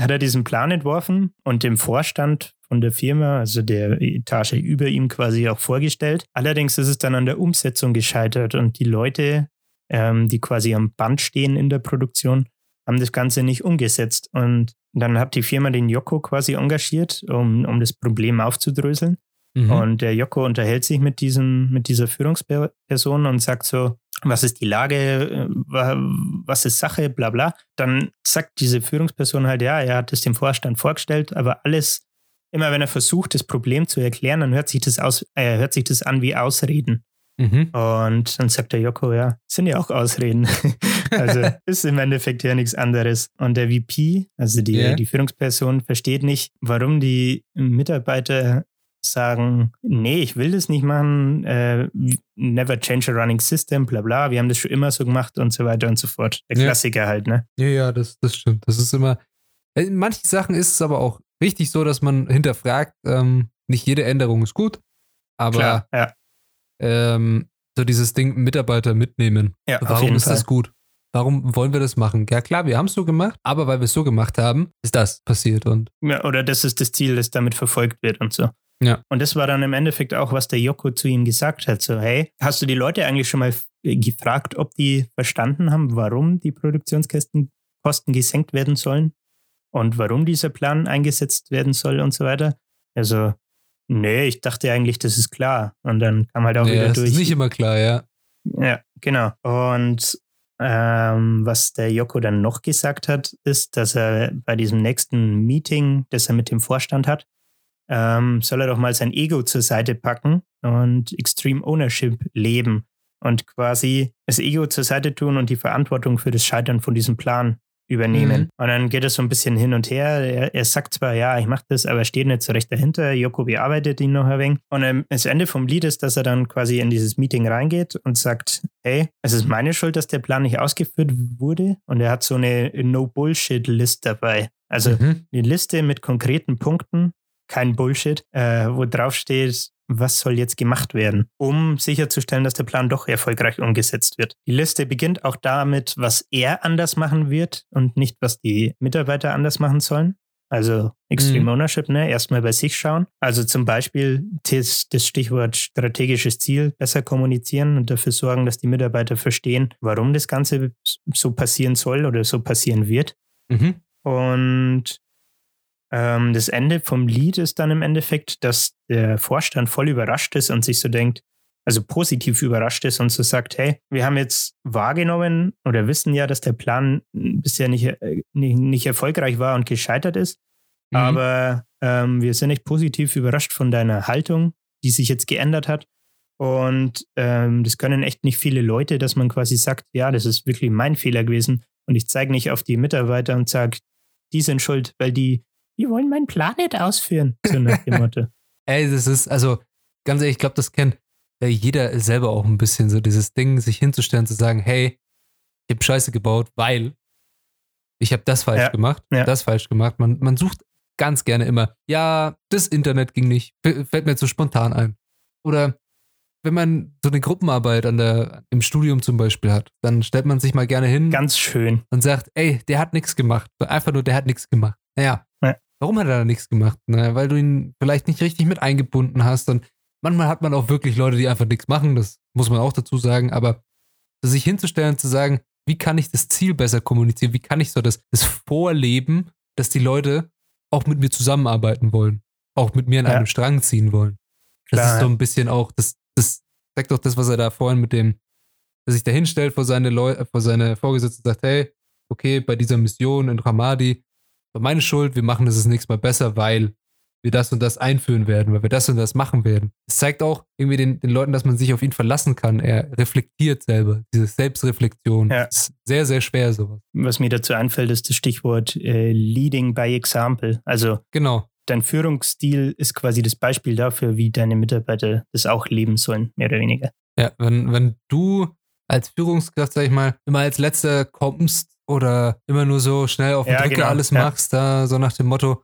hat er diesen Plan entworfen und dem Vorstand von der Firma, also der Etage über ihm quasi auch vorgestellt. Allerdings ist es dann an der Umsetzung gescheitert und die Leute, ähm, die quasi am Band stehen in der Produktion, haben das Ganze nicht umgesetzt. Und dann hat die Firma den Joko quasi engagiert, um, um das Problem aufzudröseln. Mhm. Und der Joko unterhält sich mit, diesem, mit dieser Führungsperson und sagt so, was ist die Lage, äh, wa- was ist Sache, bla bla. Dann sagt diese Führungsperson halt, ja, er hat es dem Vorstand vorgestellt, aber alles, immer wenn er versucht, das Problem zu erklären, dann hört sich das, aus, äh, hört sich das an wie Ausreden. Mhm. Und dann sagt der Joko, ja, sind ja auch Ausreden. also ist im Endeffekt ja nichts anderes. Und der VP, also die, Ja. die Führungsperson, versteht nicht, warum die Mitarbeiter sagen, nee, ich will das nicht machen, äh, never change a running system, bla bla, wir haben das schon immer so gemacht und so weiter und so fort. Der Ja. Klassiker halt, ne? Ja, ja, das, das stimmt. Das ist immer. In manchen Sachen ist es aber auch richtig so, dass man hinterfragt, ähm, nicht jede Änderung ist gut, aber Klar, ja. Ähm, so dieses Ding Mitarbeiter mitnehmen. ja Warum ist Fall. das gut? Warum wollen wir das machen? Ja, klar, wir haben es so gemacht, aber weil wir es so gemacht haben, ist das passiert. Und Ja, oder das ist das Ziel, das damit verfolgt wird und so. Ja. Und das war dann im Endeffekt auch, was der Joko zu ihm gesagt hat. So, hey, hast du die Leute eigentlich schon mal f- gefragt, ob die verstanden haben, warum die Produktionskosten Kosten gesenkt werden sollen und warum dieser Plan eingesetzt werden soll und so weiter? Also, nee, ich dachte eigentlich, das ist klar. Und dann kam halt auch ja, wieder das durch. ist nicht immer klar, ja. Ja, genau. Und ähm, was der Joko dann noch gesagt hat, ist, dass er bei diesem nächsten Meeting, das er mit dem Vorstand hat, ähm, soll er doch mal sein Ego zur Seite packen und Extreme Ownership leben und quasi das Ego zur Seite tun und die Verantwortung für das Scheitern von diesem Plan übernehmen. Mhm. Und dann geht es so ein bisschen hin und her. Er, er sagt zwar, ja, ich mache das, aber er steht nicht so recht dahinter. Joko bearbeitet ihn noch ein wenig. Und ähm, das Ende vom Lied ist, dass er dann quasi in dieses Meeting reingeht und sagt, hey, es ist meine Schuld, dass der Plan nicht ausgeführt wurde. Und er hat so eine No-Bullshit-List dabei. Also Mhm. eine Liste mit konkreten Punkten, kein Bullshit, äh, wo drauf steht, was soll jetzt gemacht werden, um sicherzustellen, dass der Plan doch erfolgreich umgesetzt wird. Die Liste beginnt auch damit, was er anders machen wird und nicht, was die Mitarbeiter anders machen sollen. Also Extreme Mhm. Ownership, ne? Erstmal bei sich schauen. Also zum Beispiel das, das Stichwort strategisches Ziel besser kommunizieren und dafür sorgen, dass die Mitarbeiter verstehen, warum das Ganze so passieren soll oder so passieren wird. Mhm. Und ähm, das Ende vom Lied ist dann im Endeffekt, dass der Vorstand voll überrascht ist und sich so denkt, also positiv überrascht ist und so sagt, hey, wir haben jetzt wahrgenommen oder wissen ja, dass der Plan bisher nicht, äh, nicht, nicht erfolgreich war und gescheitert ist. Mhm. Aber ähm, wir sind echt positiv überrascht von deiner Haltung, die sich jetzt geändert hat. Und ähm, das können echt nicht viele Leute, dass man quasi sagt, ja, das ist wirklich mein Fehler gewesen. Und ich zeige nicht auf die Mitarbeiter und sage, die sind schuld, weil die, die wollen meinen Plan nicht ausführen. So nach dem Motto. Ey, das ist, also, ganz ehrlich, ich glaube, das kennt äh, jeder selber auch ein bisschen, so dieses Ding, sich hinzustellen, zu sagen, hey, ich habe Scheiße gebaut, weil ich habe das falsch Ja, gemacht, ja. das falsch gemacht. Man, man sucht ganz gerne immer, ja, das Internet ging nicht, fällt mir jetzt so spontan ein. Oder wenn man so eine Gruppenarbeit an der, im Studium zum Beispiel hat, dann stellt man sich mal gerne hin Ganz schön. und sagt, ey, der hat nichts gemacht. Einfach nur, der hat nichts gemacht. Naja, Ja. Warum hat er da nichts gemacht? Naja, weil du ihn vielleicht nicht richtig mit eingebunden hast. Und manchmal hat man auch wirklich Leute, die einfach nichts machen, das muss man auch dazu sagen, aber sich hinzustellen, zu sagen, wie kann ich das Ziel besser kommunizieren? Wie kann ich so das, das Vorleben, dass die Leute auch mit mir zusammenarbeiten wollen, auch mit mir an Ja. einem Strang ziehen wollen? Das Klar, ist so ein bisschen auch, das, das zeigt doch das, was er da vorhin mit dem, dass sich da hinstellt vor seine Leute, vor seine Vorgesetzten und sagt, hey, okay, bei dieser Mission in Ramadi war meine Schuld, wir machen das das nächste Mal besser, weil wir das und das einführen werden, weil wir das und das machen werden. Es zeigt auch irgendwie den, den Leuten, dass man sich auf ihn verlassen kann. Er reflektiert selber, diese Selbstreflexion. Ja. Das ist sehr, sehr schwer, sowas. Was mir dazu einfällt, ist das Stichwort äh, Leading by Example. Also Genau. dein Führungsstil ist quasi das Beispiel dafür, wie deine Mitarbeiter das auch leben sollen, mehr oder weniger. Ja, wenn, wenn du als Führungskraft, sag ich mal, immer als Letzter kommst oder immer nur so schnell auf den Ja, Drücker genau, alles ja. machst, da so nach dem Motto,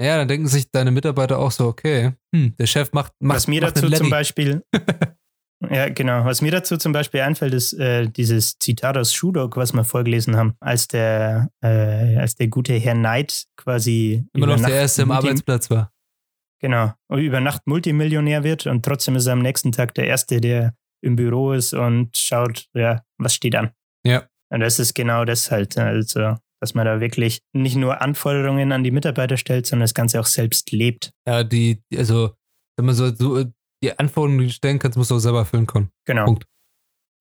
ja, dann denken sich deine Mitarbeiter auch so, okay, hm, der Chef macht, macht, Was mir macht dazu zum. Beispiel, ja genau, was mir dazu zum Beispiel einfällt, ist äh, dieses Zitat aus Shudok, was wir vorgelesen haben, als der, äh, als der gute Herr Knight quasi immer noch der Erste im Multi- Arbeitsplatz war. Genau, und über Nacht Multimillionär wird und trotzdem ist er am nächsten Tag der Erste, der im Büro ist und schaut, ja, was steht an. Ja. Und das ist genau das halt, also, dass man da wirklich nicht nur Anforderungen an die Mitarbeiter stellt, sondern das Ganze auch selbst lebt. Ja, die, die- also, wenn man so, so die Anforderungen, die du stellen kannst, musst du auch selber erfüllen können. Genau. Punkt.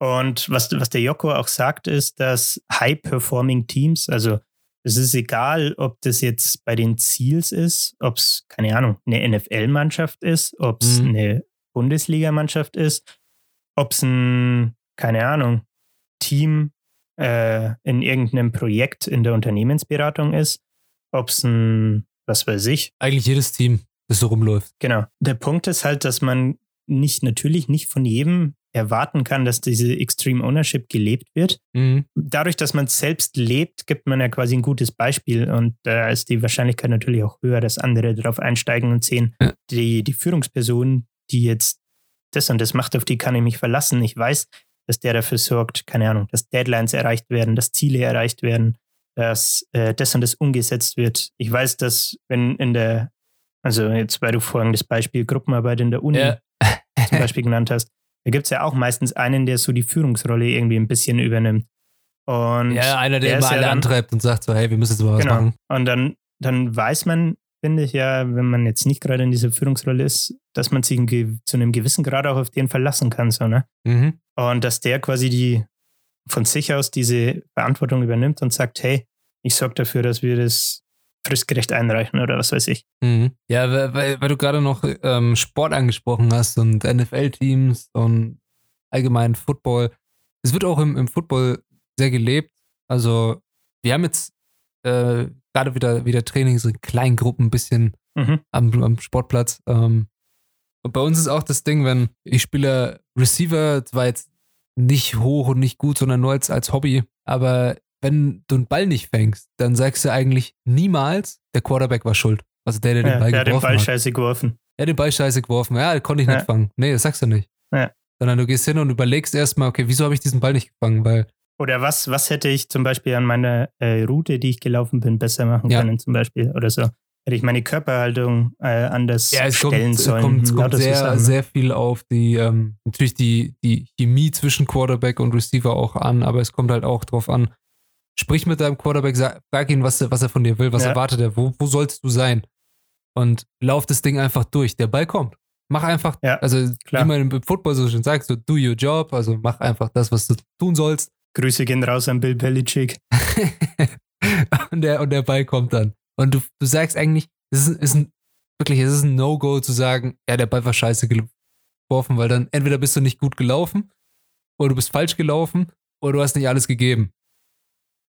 Und was, was der Joko auch sagt, ist, dass High-Performing Teams, also es ist egal, ob das jetzt bei den Ziels ist, ob es, keine Ahnung, eine NFL-Mannschaft ist, ob es Mhm. eine Bundesligamannschaft ist, ob es ein, keine Ahnung, Team äh, in irgendeinem Projekt in der Unternehmensberatung ist, ob es ein, was weiß ich, Eigentlich jedes Team, das so rumläuft. Genau. Der Punkt ist halt, dass man nicht, natürlich nicht von jedem erwarten kann, dass diese Extreme Ownership gelebt wird. Mhm. Dadurch, dass man es selbst lebt, gibt man ja quasi ein gutes Beispiel und da ist die Wahrscheinlichkeit natürlich auch höher, dass andere darauf einsteigen und sehen, Ja. die, die Führungsperson, die jetzt das und das macht, auf die kann ich mich verlassen. Ich weiß, dass der dafür sorgt, keine Ahnung, dass Deadlines erreicht werden, dass Ziele erreicht werden, dass äh, das und das umgesetzt wird. Ich weiß, dass wenn in der, also jetzt, weil du vorhin das Beispiel Gruppenarbeit in der Uni Ja. zum Beispiel genannt hast, da gibt es ja auch meistens einen, der so die Führungsrolle irgendwie ein bisschen übernimmt. Und Ja, einer, der der immer ist ja alle dann- antreibt und sagt so, hey, wir müssen jetzt mal was genau. machen. Und dann, dann weiß man, finde ich ja, wenn man jetzt nicht gerade in dieser Führungsrolle ist, dass man sich zu einem gewissen Grad auch auf den verlassen kann. So, ne? Mhm. Und dass der quasi die von sich aus diese Verantwortung übernimmt und sagt, hey, ich sorge dafür, dass wir das fristgerecht einreichen oder was weiß ich. Mhm. Ja, weil, weil, weil du gerade noch ähm, Sport angesprochen hast und NFL-Teams und allgemein Football. Es wird auch im, im Football sehr gelebt. Also, wir haben jetzt äh, gerade wieder, wieder Trainings in kleinen Gruppen ein bisschen Mhm. am, am Sportplatz. Ähm, und bei uns ist auch das Ding, wenn ich spiele Receiver, zwar jetzt nicht hoch und nicht gut, sondern nur als, als Hobby, aber wenn du einen Ball nicht fängst, dann sagst du eigentlich niemals, der Quarterback war schuld. Also der, der den Ja, Ball der hat den geworfen Ball hat. scheiße geworfen. Er hat den Ball scheiße geworfen. Ja, konnte ich nicht Ja. fangen. Nee, das sagst du nicht. Ja. Sondern du gehst hin und überlegst erstmal, okay, wieso habe ich diesen Ball nicht gefangen? Weil, Oder was, was hätte ich zum Beispiel an meiner äh, Route, die ich gelaufen bin, besser machen Ja. können, zum Beispiel? Oder so. Hätte ich meine Körperhaltung äh, anders ja, es kommt, stellen es sollen. kommt, es kommt sehr, Sachen, ne? sehr viel auf die, ähm, natürlich die, die Chemie zwischen Quarterback und Receiver auch an, aber es kommt halt auch drauf an, sprich mit deinem Quarterback, sag, frag ihn, was, er- was er von dir will, was Ja. erwartet er, wo, wo sollst du sein? Und lauf das Ding einfach durch. Der Ball kommt. Mach einfach, Ja, also klar. wie man im Football so schön sagt, so do your job, also mach einfach das, was du tun sollst. Grüße gehen raus an Bill Belichick. und, der, und der Ball kommt dann. Und du, du sagst eigentlich, es ist, ist ein, wirklich, es ist ein No-Go zu sagen, ja, der Ball war scheiße, geworfen, weil dann entweder bist du nicht gut gelaufen oder du bist falsch gelaufen oder du hast nicht alles gegeben.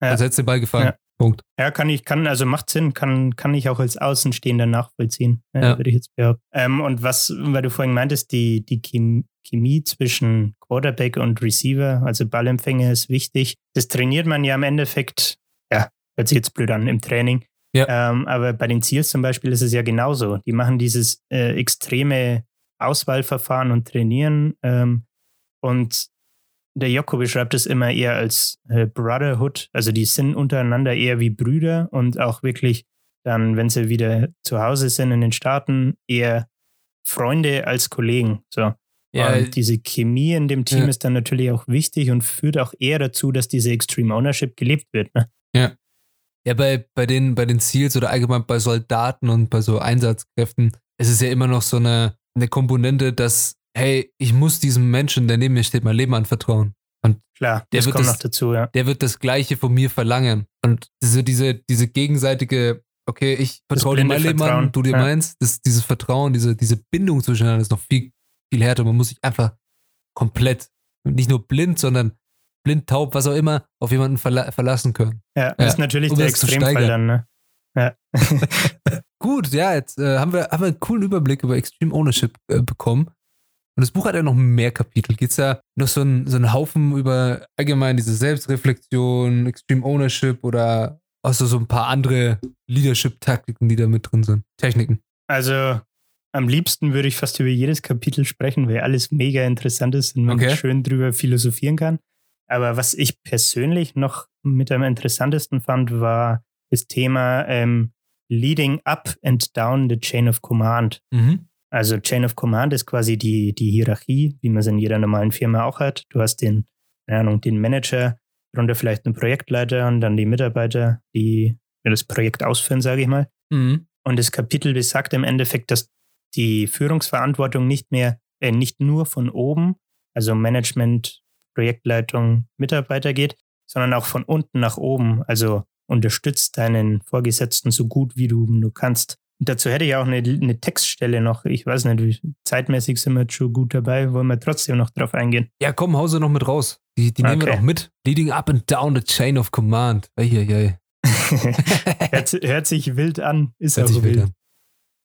Ja. Also hättest du den Ball gefangen. Ja. Punkt. Ja, kann ich, kann, also macht Sinn, kann, kann ich auch als Außenstehender nachvollziehen, äh, Ja. würde ich jetzt behaupten. Ähm, und was, weil du vorhin meintest, die, die Chem- Chemie zwischen Quarterback und Receiver, also Ballempfänger ist wichtig. Das trainiert man ja im Endeffekt, ja, hört sich jetzt blöd an, im Training. Ja. Ähm, aber bei den Ziels zum Beispiel ist es ja genauso. Die machen dieses äh, extreme Auswahlverfahren und trainieren. Ähm, und der Joko beschreibt es immer eher als äh, Brotherhood. Also die sind untereinander eher wie Brüder und auch wirklich dann, wenn sie wieder zu Hause sind in den Staaten, eher Freunde als Kollegen. So. Ja, und diese Chemie in dem Team Ja. ist dann natürlich auch wichtig und führt auch eher dazu, dass diese Extreme Ownership gelebt wird. Ne? ja bei, bei, den, bei den Ziels oder allgemein bei Soldaten und bei so Einsatzkräften ist es ja immer noch so eine, eine Komponente, dass, hey, ich muss diesem Menschen, der neben mir steht, mein Leben anvertrauen. Klar, Der das wird kommt das- noch dazu, ja. Der wird das Gleiche von mir verlangen. Und diese, diese, diese gegenseitige, okay, ich vertraue dir mein Leben an, du dir ja. meins, das, dieses Vertrauen, diese, diese Bindung zwischeneinander ist noch viel, viel härter. Man muss sich einfach komplett, nicht nur blind, sondern blind, taub, was auch immer, auf jemanden verla verlassen können. Ja, Ja, das ist natürlich um der Extremfall dann. Ne? Ja. Gut, ja, jetzt äh, haben, wir, haben wir einen coolen Überblick über Extreme Ownership äh, bekommen. Und das Buch hat ja noch mehr Kapitel. Geht es da noch so ein, so Haufen über allgemein diese Selbstreflexion, Extreme Ownership oder auch so, so ein paar andere Leadership-Taktiken, die da mit drin sind? Techniken. Also am liebsten würde ich fast über jedes Kapitel sprechen, weil alles mega interessant ist und man Okay. schön drüber philosophieren kann. Aber was ich persönlich noch mit am interessantesten fand, war das Thema ähm, Leading up and down the chain of command. Mhm. Also Chain of Command ist quasi die, die Hierarchie, wie man es in jeder normalen Firma auch hat. Du hast den, keine Ahnung, den Manager, darunter vielleicht einen Projektleiter und dann die Mitarbeiter, die das Projekt ausführen, sage ich mal. Mhm. Und das Kapitel besagt im Endeffekt, dass die Führungsverantwortung nicht mehr, äh, nicht nur von oben, also Management, Projektleitung, Mitarbeiter geht, sondern auch von unten nach oben. Also unterstützt deinen Vorgesetzten so gut wie du nur kannst. Und dazu hätte ich auch eine, eine Textstelle noch. Ich weiß nicht, wie zeitmäßig sind wir jetzt schon gut dabei, wollen wir trotzdem noch drauf eingehen. Ja, komm, hause noch mit raus. Die, die nehmen wir Okay. doch mit. Leading up and down the chain of command. Eieiei. hört, hört sich wild an, ist Hört auch sich wild. wild an.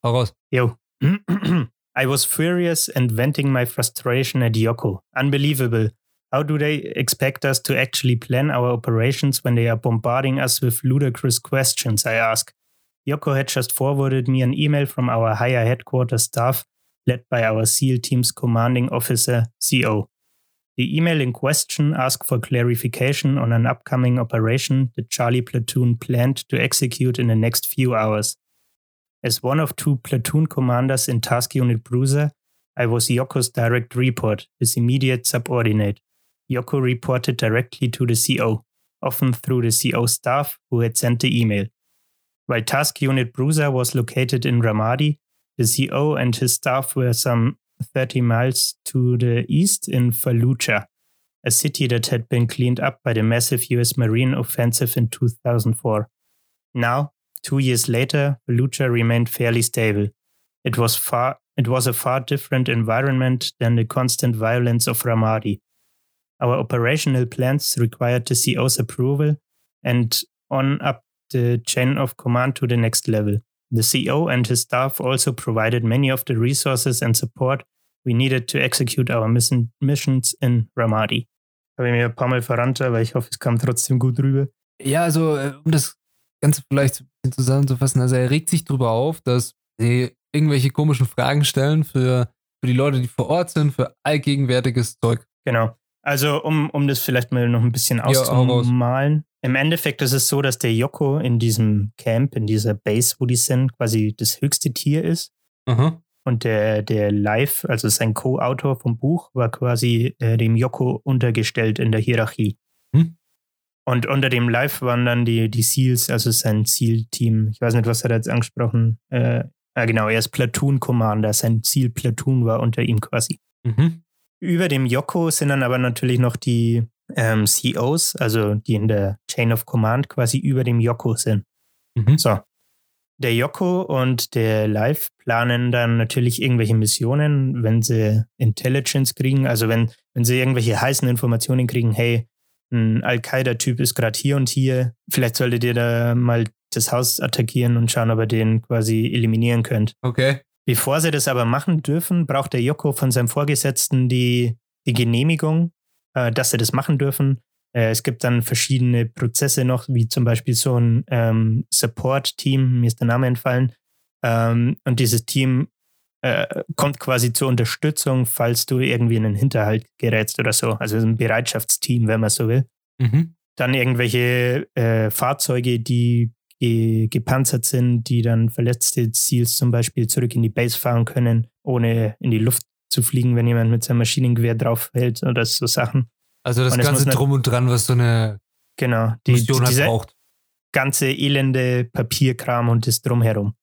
Hau raus. Yo. I was furious and venting my frustration at Yoko. Unbelievable. How do they expect us to actually plan our operations when they are bombarding us with ludicrous questions? I ask. Yoko had just forwarded me an email from our higher headquarters staff, led by our SEAL team's commanding officer, CO. The email in question asked for clarification on an upcoming operation the Charlie platoon planned to execute in the next few hours. As one of two platoon commanders in Task Unit Bruiser, I was Yoko's direct report, his immediate subordinate. Yoko reported directly to the CO, often through the CO staff who had sent the email. While Task Unit Bruiser was located in Ramadi, the CO and his staff were some 30 miles to the east in Fallujah, a city that had been cleaned up by the massive US Marine offensive in 2004. Now, two years later, Fallujah remained fairly stable. It was far it was a far different environment than the constant violence of Ramadi. Our operational plans required the CO's approval and on up the chain of command to the next level. The CO and his staff also provided many of the resources and support we needed to execute our mission, missions in Ramadi. Habe mir ein paar Mal verrannt, aber ich hoffe, es kam trotzdem gut rüber. Ja, also, äh, um das Ganze vielleicht bisschen zusammenzufassen, also er regt sich darüber auf, dass sie irgendwelche komischen Fragen stellen für, für die Leute, die vor Ort sind, für allgegenwärtiges Zeug. Genau. Also, um, um das vielleicht mal noch ein bisschen auszumalen. Im Endeffekt ist es so, dass der Yoko in diesem Camp, in dieser Base, wo die sind, quasi das höchste Tier ist. Aha. Und der, der Live, also sein Co-Autor vom Buch, war quasi äh, dem Yoko untergestellt in der Hierarchie. Und unter dem Live waren dann die, die SEALs, also sein SEAL-Team. Ich weiß nicht, was hat er jetzt angesprochen. Äh, ah, genau, er ist Platoon-Commander. Sein SEAL-Platoon war unter ihm quasi. Mhm. Über dem Yoko sind dann aber natürlich noch die ähm, COs, also die in der Chain of Command quasi über dem Yoko sind. Mhm. So. der Yoko und der Live planen dann natürlich irgendwelche Missionen, wenn sie Intelligence kriegen, also wenn, wenn sie irgendwelche heißen Informationen kriegen, hey, ein Al-Qaida-Typ ist gerade hier und hier, vielleicht solltet ihr da mal das Haus attackieren und schauen, ob ihr den quasi eliminieren könnt. Okay. Bevor sie das aber machen dürfen, braucht der Yoko von seinem Vorgesetzten die, die Genehmigung, äh, dass sie das machen dürfen. Äh, es gibt dann verschiedene Prozesse noch, wie zum Beispiel so ein ähm, Support-Team, mir ist der Name entfallen. Ähm, und dieses Team äh, kommt quasi zur Unterstützung, falls du irgendwie in einen Hinterhalt gerätst oder so. Also ein Bereitschaftsteam, wenn man so will. Mhm. Dann irgendwelche äh, Fahrzeuge, die ge gepanzert sind, die dann verletzte Ziels zum Beispiel zurück in die Base fahren können, ohne in die Luft zu fliegen, wenn jemand mit seinem Maschinengewehr draufhält oder so Sachen. Also das Und ganze Drum und Dran, was so eine Genau, die, Mission halt diese braucht. ganze elende Papierkram und das drumherum.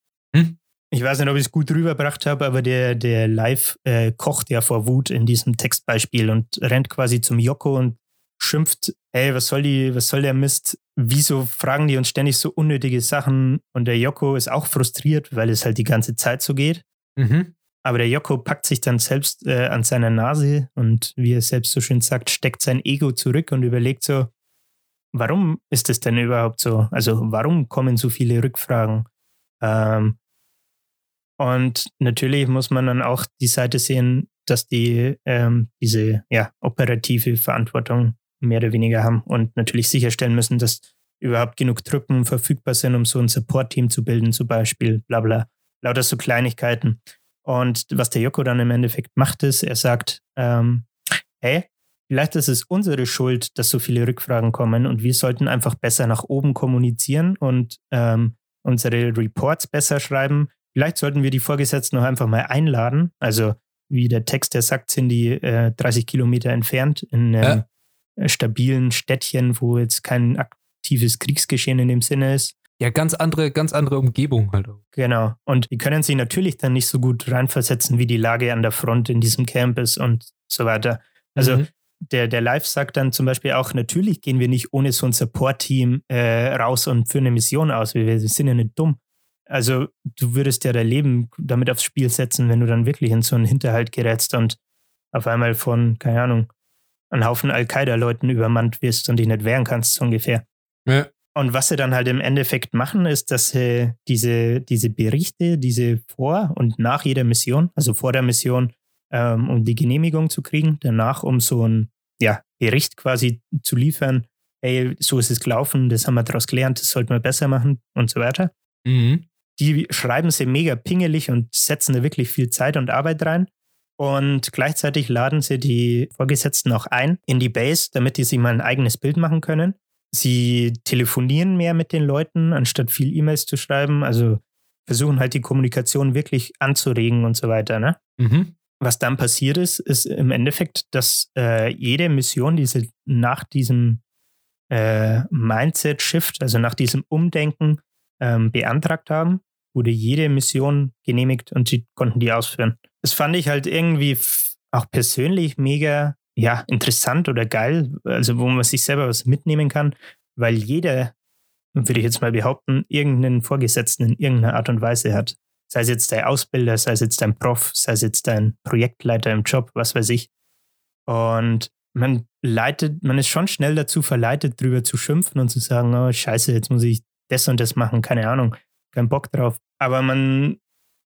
Ich weiß nicht, ob ich es gut rübergebracht habe, aber der, der Live äh, kocht ja vor Wut in diesem Textbeispiel und rennt quasi zum Joko und schimpft, ey, was soll die, was soll der Mist? Wieso fragen die uns ständig so unnötige Sachen? Und der Joko ist auch frustriert, weil es halt die ganze Zeit so geht. Mhm. Aber der Joko packt sich dann selbst äh, an seiner Nase und wie er selbst so schön sagt, steckt sein Ego zurück und überlegt so, warum ist es denn überhaupt so? Also warum kommen so viele Rückfragen? Ähm, und natürlich muss man dann auch die Seite sehen, dass die ähm, diese ja, operative Verantwortung mehr oder weniger haben und natürlich sicherstellen müssen, dass überhaupt genug Truppen verfügbar sind, um so ein Support-Team zu bilden, zum Beispiel, bla bla. Lauter so Kleinigkeiten. Und was der Joko dann im Endeffekt macht, ist, er sagt, ähm, hey, vielleicht ist es unsere Schuld, dass so viele Rückfragen kommen und wir sollten einfach besser nach oben kommunizieren und ähm, unsere Reports besser schreiben. Vielleicht sollten wir die Vorgesetzten noch einfach mal einladen. Also wie der Text, der sagt, sind die äh, 30 Kilometer entfernt in einem äh. stabilen Städtchen, wo jetzt kein aktives Kriegsgeschehen in dem Sinne ist. Ja, ganz andere, ganz andere Umgebung halt auch. Genau. Und die können sich natürlich dann nicht so gut reinversetzen, wie die Lage an der Front in diesem Camp ist und so weiter. Also Mhm. der, der Live sagt dann zum Beispiel auch, natürlich gehen wir nicht ohne so ein Support-Team äh, raus und führen eine Mission aus. Wir, wir sind ja nicht dumm. Also du würdest ja dein Leben damit aufs Spiel setzen, wenn du dann wirklich in so einen Hinterhalt gerätst und auf einmal von, keine Ahnung, einem Haufen Al-Qaida-Leuten übermannt wirst und dich nicht wehren kannst, so ungefähr. Ja. Und was sie dann halt im Endeffekt machen, ist, dass sie diese, diese Berichte, diese vor und nach jeder Mission, also vor der Mission, ähm, um die Genehmigung zu kriegen, danach, um so einen ja, Bericht quasi zu liefern, hey, so ist es gelaufen, das haben wir daraus gelernt, das sollten wir besser machen und so weiter. Mhm. Die schreiben sie mega pingelig und setzen da wirklich viel Zeit und Arbeit rein. Und gleichzeitig laden sie die Vorgesetzten auch ein in die Base, damit die sich mal ein eigenes Bild machen können. Sie telefonieren mehr mit den Leuten, anstatt viel E-Mails zu schreiben. Also versuchen halt die Kommunikation wirklich anzuregen und so weiter. Ne? Mhm. Was dann passiert ist, ist im Endeffekt, dass äh, jede Mission, die sie nach diesem äh, Mindset-Shift, also nach diesem Umdenken ähm, beantragt haben, wurde jede Mission genehmigt und sie konnten die ausführen. Das fand ich halt irgendwie auch persönlich mega ja, interessant oder geil, also wo man sich selber was mitnehmen kann, weil jeder, würde ich jetzt mal behaupten, irgendeinen Vorgesetzten in irgendeiner Art und Weise hat. Sei es jetzt dein Ausbilder, sei es jetzt dein Prof, sei es jetzt dein Projektleiter im Job, was weiß ich. Und man leitet, man ist schon schnell dazu verleitet, drüber zu schimpfen und zu sagen, oh scheiße, jetzt muss ich das und das machen, keine Ahnung, kein Bock drauf. Aber man,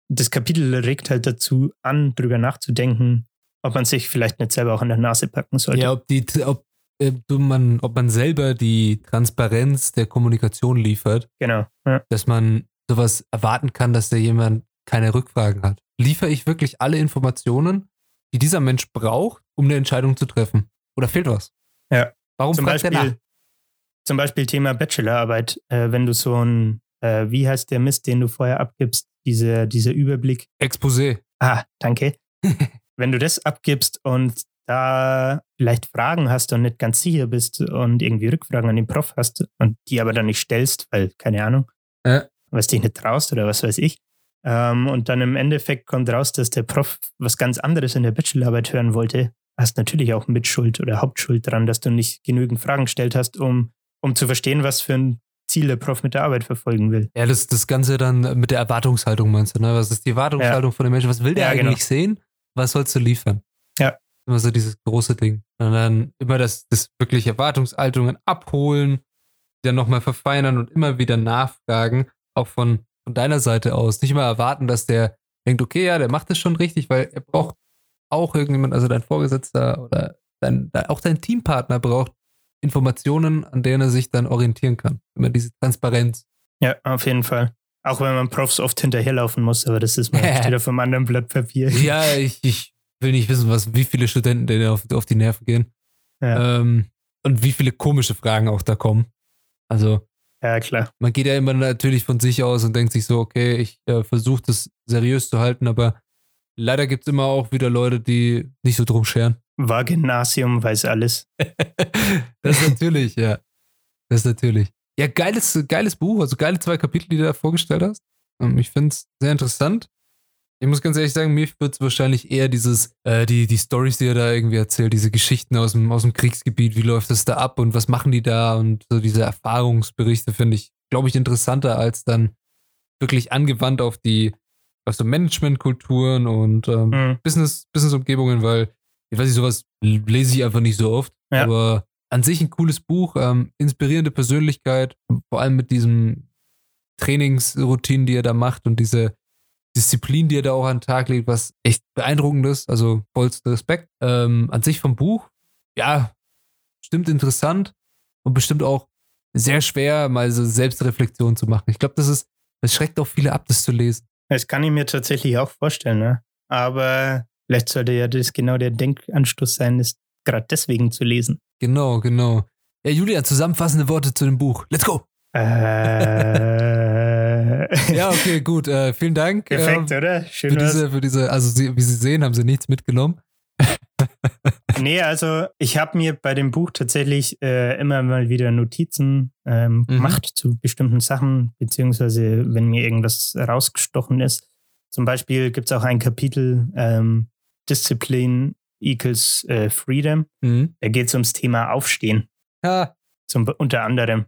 das Kapitel regt halt dazu an, drüber nachzudenken, ob man sich vielleicht nicht selber auch an der Nase packen sollte. Ja, ob die, ob, äh, du man, ob man selber die Transparenz der Kommunikation liefert, Genau. Ja. dass man sowas erwarten kann, dass da jemand keine Rückfragen hat. Liefere ich wirklich alle Informationen, die dieser Mensch braucht, um eine Entscheidung zu treffen? Oder fehlt was? Ja. Warum Zum fragt er nach? Beispiel, zum Beispiel Thema Bachelorarbeit, äh, wenn du so ein, äh, wie heißt der Mist, den du vorher abgibst, diese, dieser Überblick. Exposé. Ah, danke. wenn du das abgibst und da vielleicht Fragen hast und nicht ganz sicher bist und irgendwie Rückfragen an den Prof hast und die aber dann nicht stellst, weil, keine Ahnung, Ja. was dich nicht traust oder was weiß ich. Ähm, und dann im Endeffekt kommt raus, dass der Prof was ganz anderes in der Bachelorarbeit hören wollte. Hast natürlich auch Mitschuld oder Hauptschuld dran, dass du nicht genügend Fragen gestellt hast, um, um zu verstehen, was für ein Ziel der Prof mit der Arbeit verfolgen will. Ja, das, das Ganze dann mit der Erwartungshaltung meinst du, ne? Was ist die Erwartungshaltung von den Menschen? Was will der Ja, genau. eigentlich sehen? Was sollst du liefern? Ja. Immer so dieses große Ding. Und dann immer das, das wirklich Erwartungshaltungen abholen, dann nochmal verfeinern und immer wieder nachfragen, auch von, von deiner Seite aus. Nicht immer erwarten, dass der denkt, okay, ja, der macht das schon richtig, weil er braucht auch irgendjemand, also dein Vorgesetzter oder dein, auch dein Teampartner braucht Informationen, an denen er sich dann orientieren kann. Immer diese Transparenz. Ja, auf jeden Fall. Auch wenn man Profs oft hinterherlaufen muss, aber das ist mal wieder vom anderen Blatt Papier. Ja, ich, ich will nicht wissen, was, wie viele Studenten denen auf, auf die Nerven gehen. Ja. Ähm, und wie viele komische Fragen auch da kommen. Also, Ja, klar. man geht ja immer natürlich von sich aus und denkt sich so, okay, ich äh, versuche das seriös zu halten, aber leider gibt es immer auch wieder Leute, die nicht so drum scheren. War Gymnasium, weiß alles. das ist natürlich, ja. Das ist natürlich. Ja, geiles, geiles Buch, also geile zwei Kapitel, die du da vorgestellt hast. Ähm, Ich finde es sehr interessant. Ich muss ganz ehrlich sagen, mir wird es wahrscheinlich eher dieses, äh, die, die Stories, die er da irgendwie erzählt, diese Geschichten aus dem, aus dem Kriegsgebiet, wie läuft das da ab und was machen die da und so diese Erfahrungsberichte finde ich, glaube ich, interessanter als dann wirklich angewandt auf die, auf so Managementkulturen und ähm, Mhm. Business, Business-Umgebungen, weil ich weiß nicht, sowas lese ich einfach nicht so oft. Ja. Aber an sich ein cooles Buch, ähm, inspirierende Persönlichkeit, vor allem mit diesem Trainingsroutinen, die er da macht und diese Disziplin, die er da auch an den Tag legt, was echt beeindruckend ist. Also vollsten Respekt. Ähm, an sich vom Buch, ja, bestimmt interessant und bestimmt auch sehr schwer, mal so Selbstreflexion zu machen. Ich glaube, das ist, das schreckt auch viele ab, das zu lesen. Das kann ich mir tatsächlich auch vorstellen, ne? Aber vielleicht sollte ja das genau der Denkanstoß sein, ist gerade deswegen zu lesen. Genau, genau. Ja, Julia, zusammenfassende Worte zu dem Buch. Let's go! Äh, Ja, okay, gut. Äh, vielen Dank. Perfekt, ähm, oder? für Schön was. diese, für diese, also sie, wie Sie sehen, haben Sie nichts mitgenommen. Nee, also ich habe mir bei dem Buch tatsächlich äh, immer mal wieder Notizen ähm, Mhm. gemacht zu bestimmten Sachen, beziehungsweise wenn mir irgendwas rausgestochen ist. Zum Beispiel gibt es auch ein Kapitel ähm, Discipline equals äh, Freedom. Mhm. Da geht es ums Thema Aufstehen, Ja, zum, unter anderem.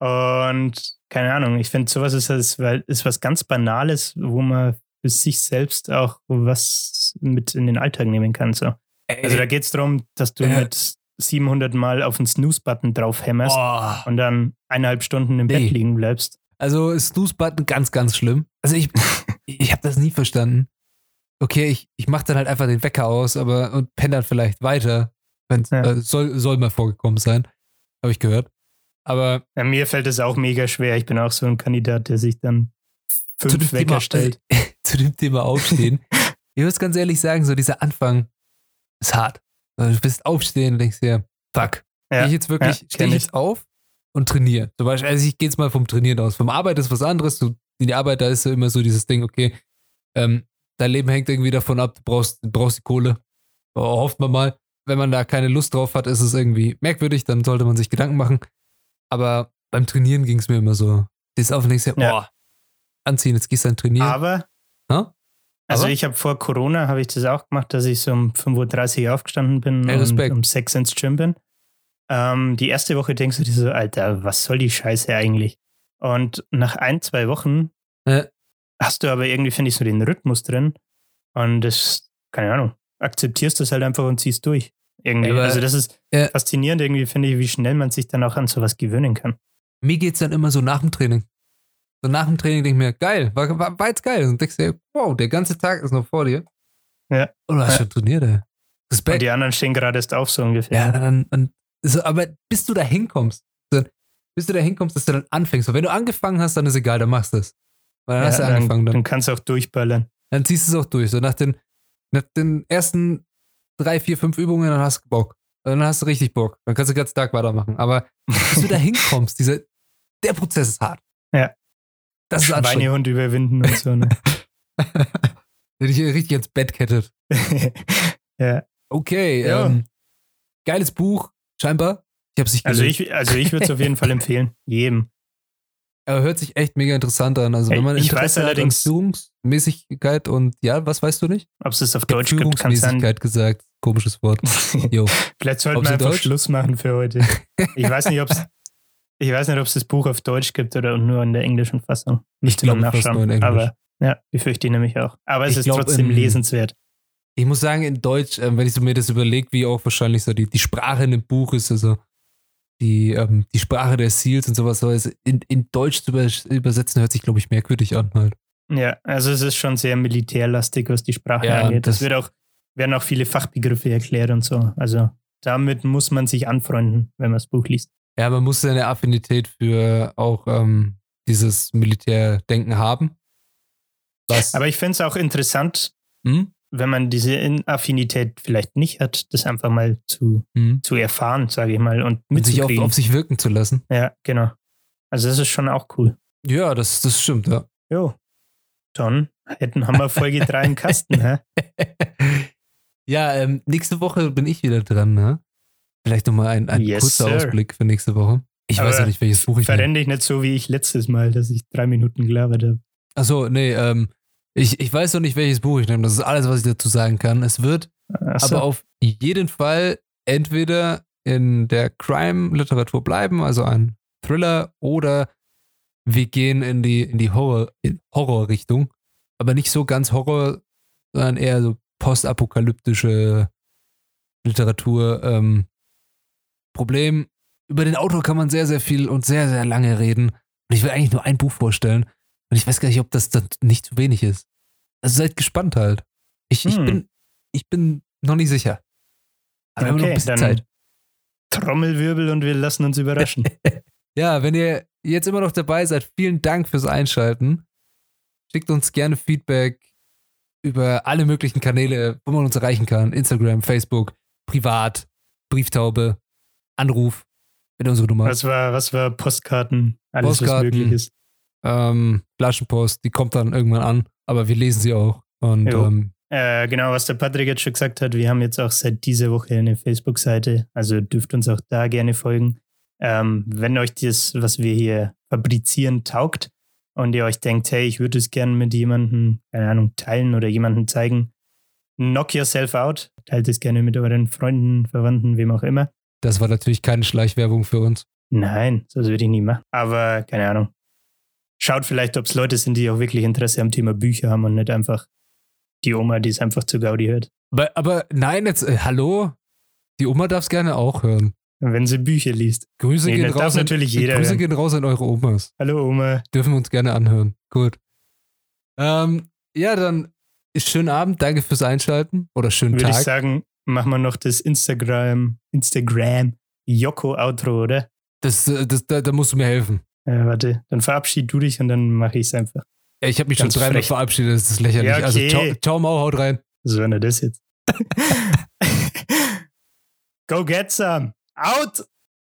Und keine Ahnung, ich finde, sowas ist, ist, ist was ganz Banales, wo man für sich selbst auch was mit in den Alltag nehmen kann. So. Also da geht es darum, dass du Ja. mit 700 Mal auf den Snooze-Button drauf hämmerst oh. und dann eineinhalb Stunden im Nee. Bett liegen bleibst. Also Snooze-Button ganz, ganz schlimm. Also ich, ich habe das nie verstanden. Okay, ich, ich mache dann halt einfach den Wecker aus, aber und penne dann vielleicht weiter. Wenn's, Ja. äh, soll, soll mal vorgekommen sein. Habe ich gehört. Aber Ja, mir fällt es auch mega schwer. Ich bin auch so ein Kandidat, der sich dann fünf Wecker stellt. zu dem Thema Aufstehen. ich muss ganz ehrlich sagen, so dieser Anfang ist hart. Also Du bist aufstehen und denkst dir, fuck, Ja, gehe ich jetzt wirklich, ja, stehe ich jetzt auf und trainiere. Zum Beispiel, also ich gehe jetzt mal vom Trainieren aus. Vom Arbeit ist was anderes. Du, in die Arbeit, da ist so immer so dieses Ding, okay, ähm, dein Leben hängt irgendwie davon ab, du brauchst, brauchst die Kohle. Oh, hofft man mal. Wenn man da keine Lust drauf hat, ist es irgendwie merkwürdig, dann sollte man sich Gedanken machen. Aber beim Trainieren ging es mir immer so. Stehst auf und denkst dir, Ja. oh, anziehen, jetzt gehst du dann trainieren. Aber, Hä? also Aber? ich habe vor Corona, habe ich das auch gemacht, dass ich so um 5.30 Uhr aufgestanden bin Ey, und um 6 ins Gym bin. Ähm, die erste Woche denkst du dir so, Alter, was soll die Scheiße eigentlich? Und nach ein, zwei Wochen Äh. Hast du aber irgendwie, finde ich, so den Rhythmus drin. Und das, keine Ahnung, akzeptierst das halt einfach und ziehst durch. Irgendwie. Aber- also das ist Ja. faszinierend irgendwie, finde ich, wie schnell man sich dann auch an sowas gewöhnen kann. Mir geht's dann immer so nach dem Training. So nach dem Training denke ich mir, geil, war, war, war jetzt geil. Und denkst dir, wow, der ganze Tag ist noch vor dir. Ja. Und du hast Ja. schon trainiert, ey. Und Respekt. die anderen stehen gerade erst auf, so ungefähr. Ja, dann, dann, so, aber bis du da hinkommst, bis du da hinkommst, dass du dann anfängst. Und wenn du angefangen hast, dann ist egal, dann machst du es. Weil dann Ja, hast du dann, angefangen. Dann, dann kannst du auch durchballern. dann ziehst du es auch durch. So nach den, nach den ersten drei, vier, fünf Übungen, dann hast du Bock. Dann hast du richtig Bock. Dann kannst du den ganzen Tag weitermachen. Aber bis du da hinkommst, dieser, der Prozess ist hart. Ja. Das ist anstrengend. Schweinehund überwinden und so. Ne? Der dich richtig ins Bett kettet. ja. Okay, Ja. ähm, geiles Buch, scheinbar. Ich habe es nicht Also gelesen. ich, also ich würde es auf jeden Fall empfehlen. Jedem. Aber hört sich echt mega interessant an. Also wenn man Ich Interesse weiß hat allerdings- Führungsmäßigkeit und ja, was weißt du nicht? Ob es das auf Ich Deutsch gibt, kann. Führungsmäßigkeit gesagt. Komisches Wort. Vielleicht sollten wir in einfach Deutsch? Schluss machen für heute. Ich weiß nicht, ob es. Ich weiß nicht, ob es das Buch auf Deutsch gibt oder nur in der englischen Fassung. Ich Müsste man glaube fast nur in Englisch. Aber ja, befürchte ich nämlich auch. Aber es Ich ist glaub, trotzdem in- lesenswert. Ich muss sagen, in Deutsch, ähm, wenn ich so mir das überlege, wie auch wahrscheinlich so die, die Sprache in dem Buch ist, also die, ähm, die Sprache der Seals und sowas, so in, in Deutsch zu über, übersetzen, hört sich, glaube ich, merkwürdig an halt. Ja, also es ist schon sehr militärlastig, was die Sprache Ja, angeht. das- Das wird auch, werden auch viele Fachbegriffe erklärt und so. Also damit muss man sich anfreunden, wenn man das Buch liest. Ja, man muss eine Affinität für auch ähm, dieses Militärdenken haben. Was? Aber ich finde es auch interessant, hm? Wenn man diese In- Affinität vielleicht nicht hat, das einfach mal zu, Hm? zu erfahren, sage ich mal, und Und sich auf, mitzukriegen. auf sich wirken zu lassen. ja, genau. Also das ist schon auch cool. Ja, das, das stimmt, ja. Jo. Dann hätten haben wir Folge 3 im Kasten, hä? ja, ähm, nächste Woche bin ich wieder dran, ne? Vielleicht nochmal ein, ein Yes, kurzer sir. Ausblick für nächste Woche. Ich weiß Aber ja nicht, welches Buch ich. Verrenne dich nicht so wie ich letztes Mal, dass ich drei Minuten gelabert habe. Achso, nee, ähm, ich, ich weiß noch nicht, welches Buch ich nehme. Das ist alles, was ich dazu sagen kann. Es wird Achso. aber auf jeden Fall entweder in der Crime-Literatur bleiben, also ein Thriller, oder wir gehen in die, in die Horror, Horror-Richtung. Aber nicht so ganz Horror, sondern eher so postapokalyptische Literatur. Ähm, Problem, über den Autor kann man sehr, sehr viel und sehr, sehr lange reden. Und ich will eigentlich nur ein Buch vorstellen. Und ich weiß gar nicht, ob das dann nicht zu wenig ist. Also seid gespannt halt. Ich, ich, Hm. bin, ich bin noch nicht sicher. Aber haben noch ein Okay, bisschen dann- Zeit. Trommelwirbel und wir lassen uns überraschen. Ja, wenn ihr jetzt immer noch dabei seid, vielen Dank fürs Einschalten. Schickt uns gerne Feedback über alle möglichen Kanäle, wo man uns erreichen kann. Instagram, Facebook, privat, Brieftaube, Anruf mit unserer Nummer. was war, was war Postkarten? Alles, Postkarten. was möglich ist. Ähm, Flaschenpost, die kommt dann irgendwann an, aber wir lesen sie auch. Und ähm, Äh, genau, was der Patrick jetzt schon gesagt hat, wir haben jetzt auch seit dieser Woche eine Facebook-Seite, also dürft uns auch da gerne folgen. Ähm, wenn euch das, was wir hier fabrizieren, taugt und ihr euch denkt, hey, ich würde es gerne mit jemandem, keine Ahnung, teilen oder jemandem zeigen, knock yourself out. Teilt es gerne mit euren Freunden, Verwandten, wem auch immer. das war natürlich keine Schleichwerbung für uns. Nein, das würde ich nie machen. Aber keine Ahnung. Schaut vielleicht, ob es Leute sind, die auch wirklich Interesse am Thema Bücher haben und nicht einfach die Oma, die es einfach zu Gaudi hört. Aber, aber nein, jetzt, äh, hallo? Die Oma darf es gerne auch hören. Wenn sie Bücher liest. Grüße Nee, gehen das darf raus. an- natürlich jeder Grüße hören. gehen raus an eure Omas. Hallo Oma. Dürfen wir uns gerne anhören. Gut. Ähm, ja, dann schönen Abend. Danke fürs Einschalten. Oder schönen Würde ich Tag. sagen, machen wir noch das Instagram, Instagram Joko-Outro, oder? Das, äh, das, da, da musst du mir helfen. Äh, warte, dann verabschied du dich und dann mache ich es einfach. Ich habe mich schon Ganz dreimal frech. verabschiedet. Das ist lächerlich. Ja, okay. Also, ciao, ciao, Mau, haut rein. Was war denn das jetzt? Go get some. Out!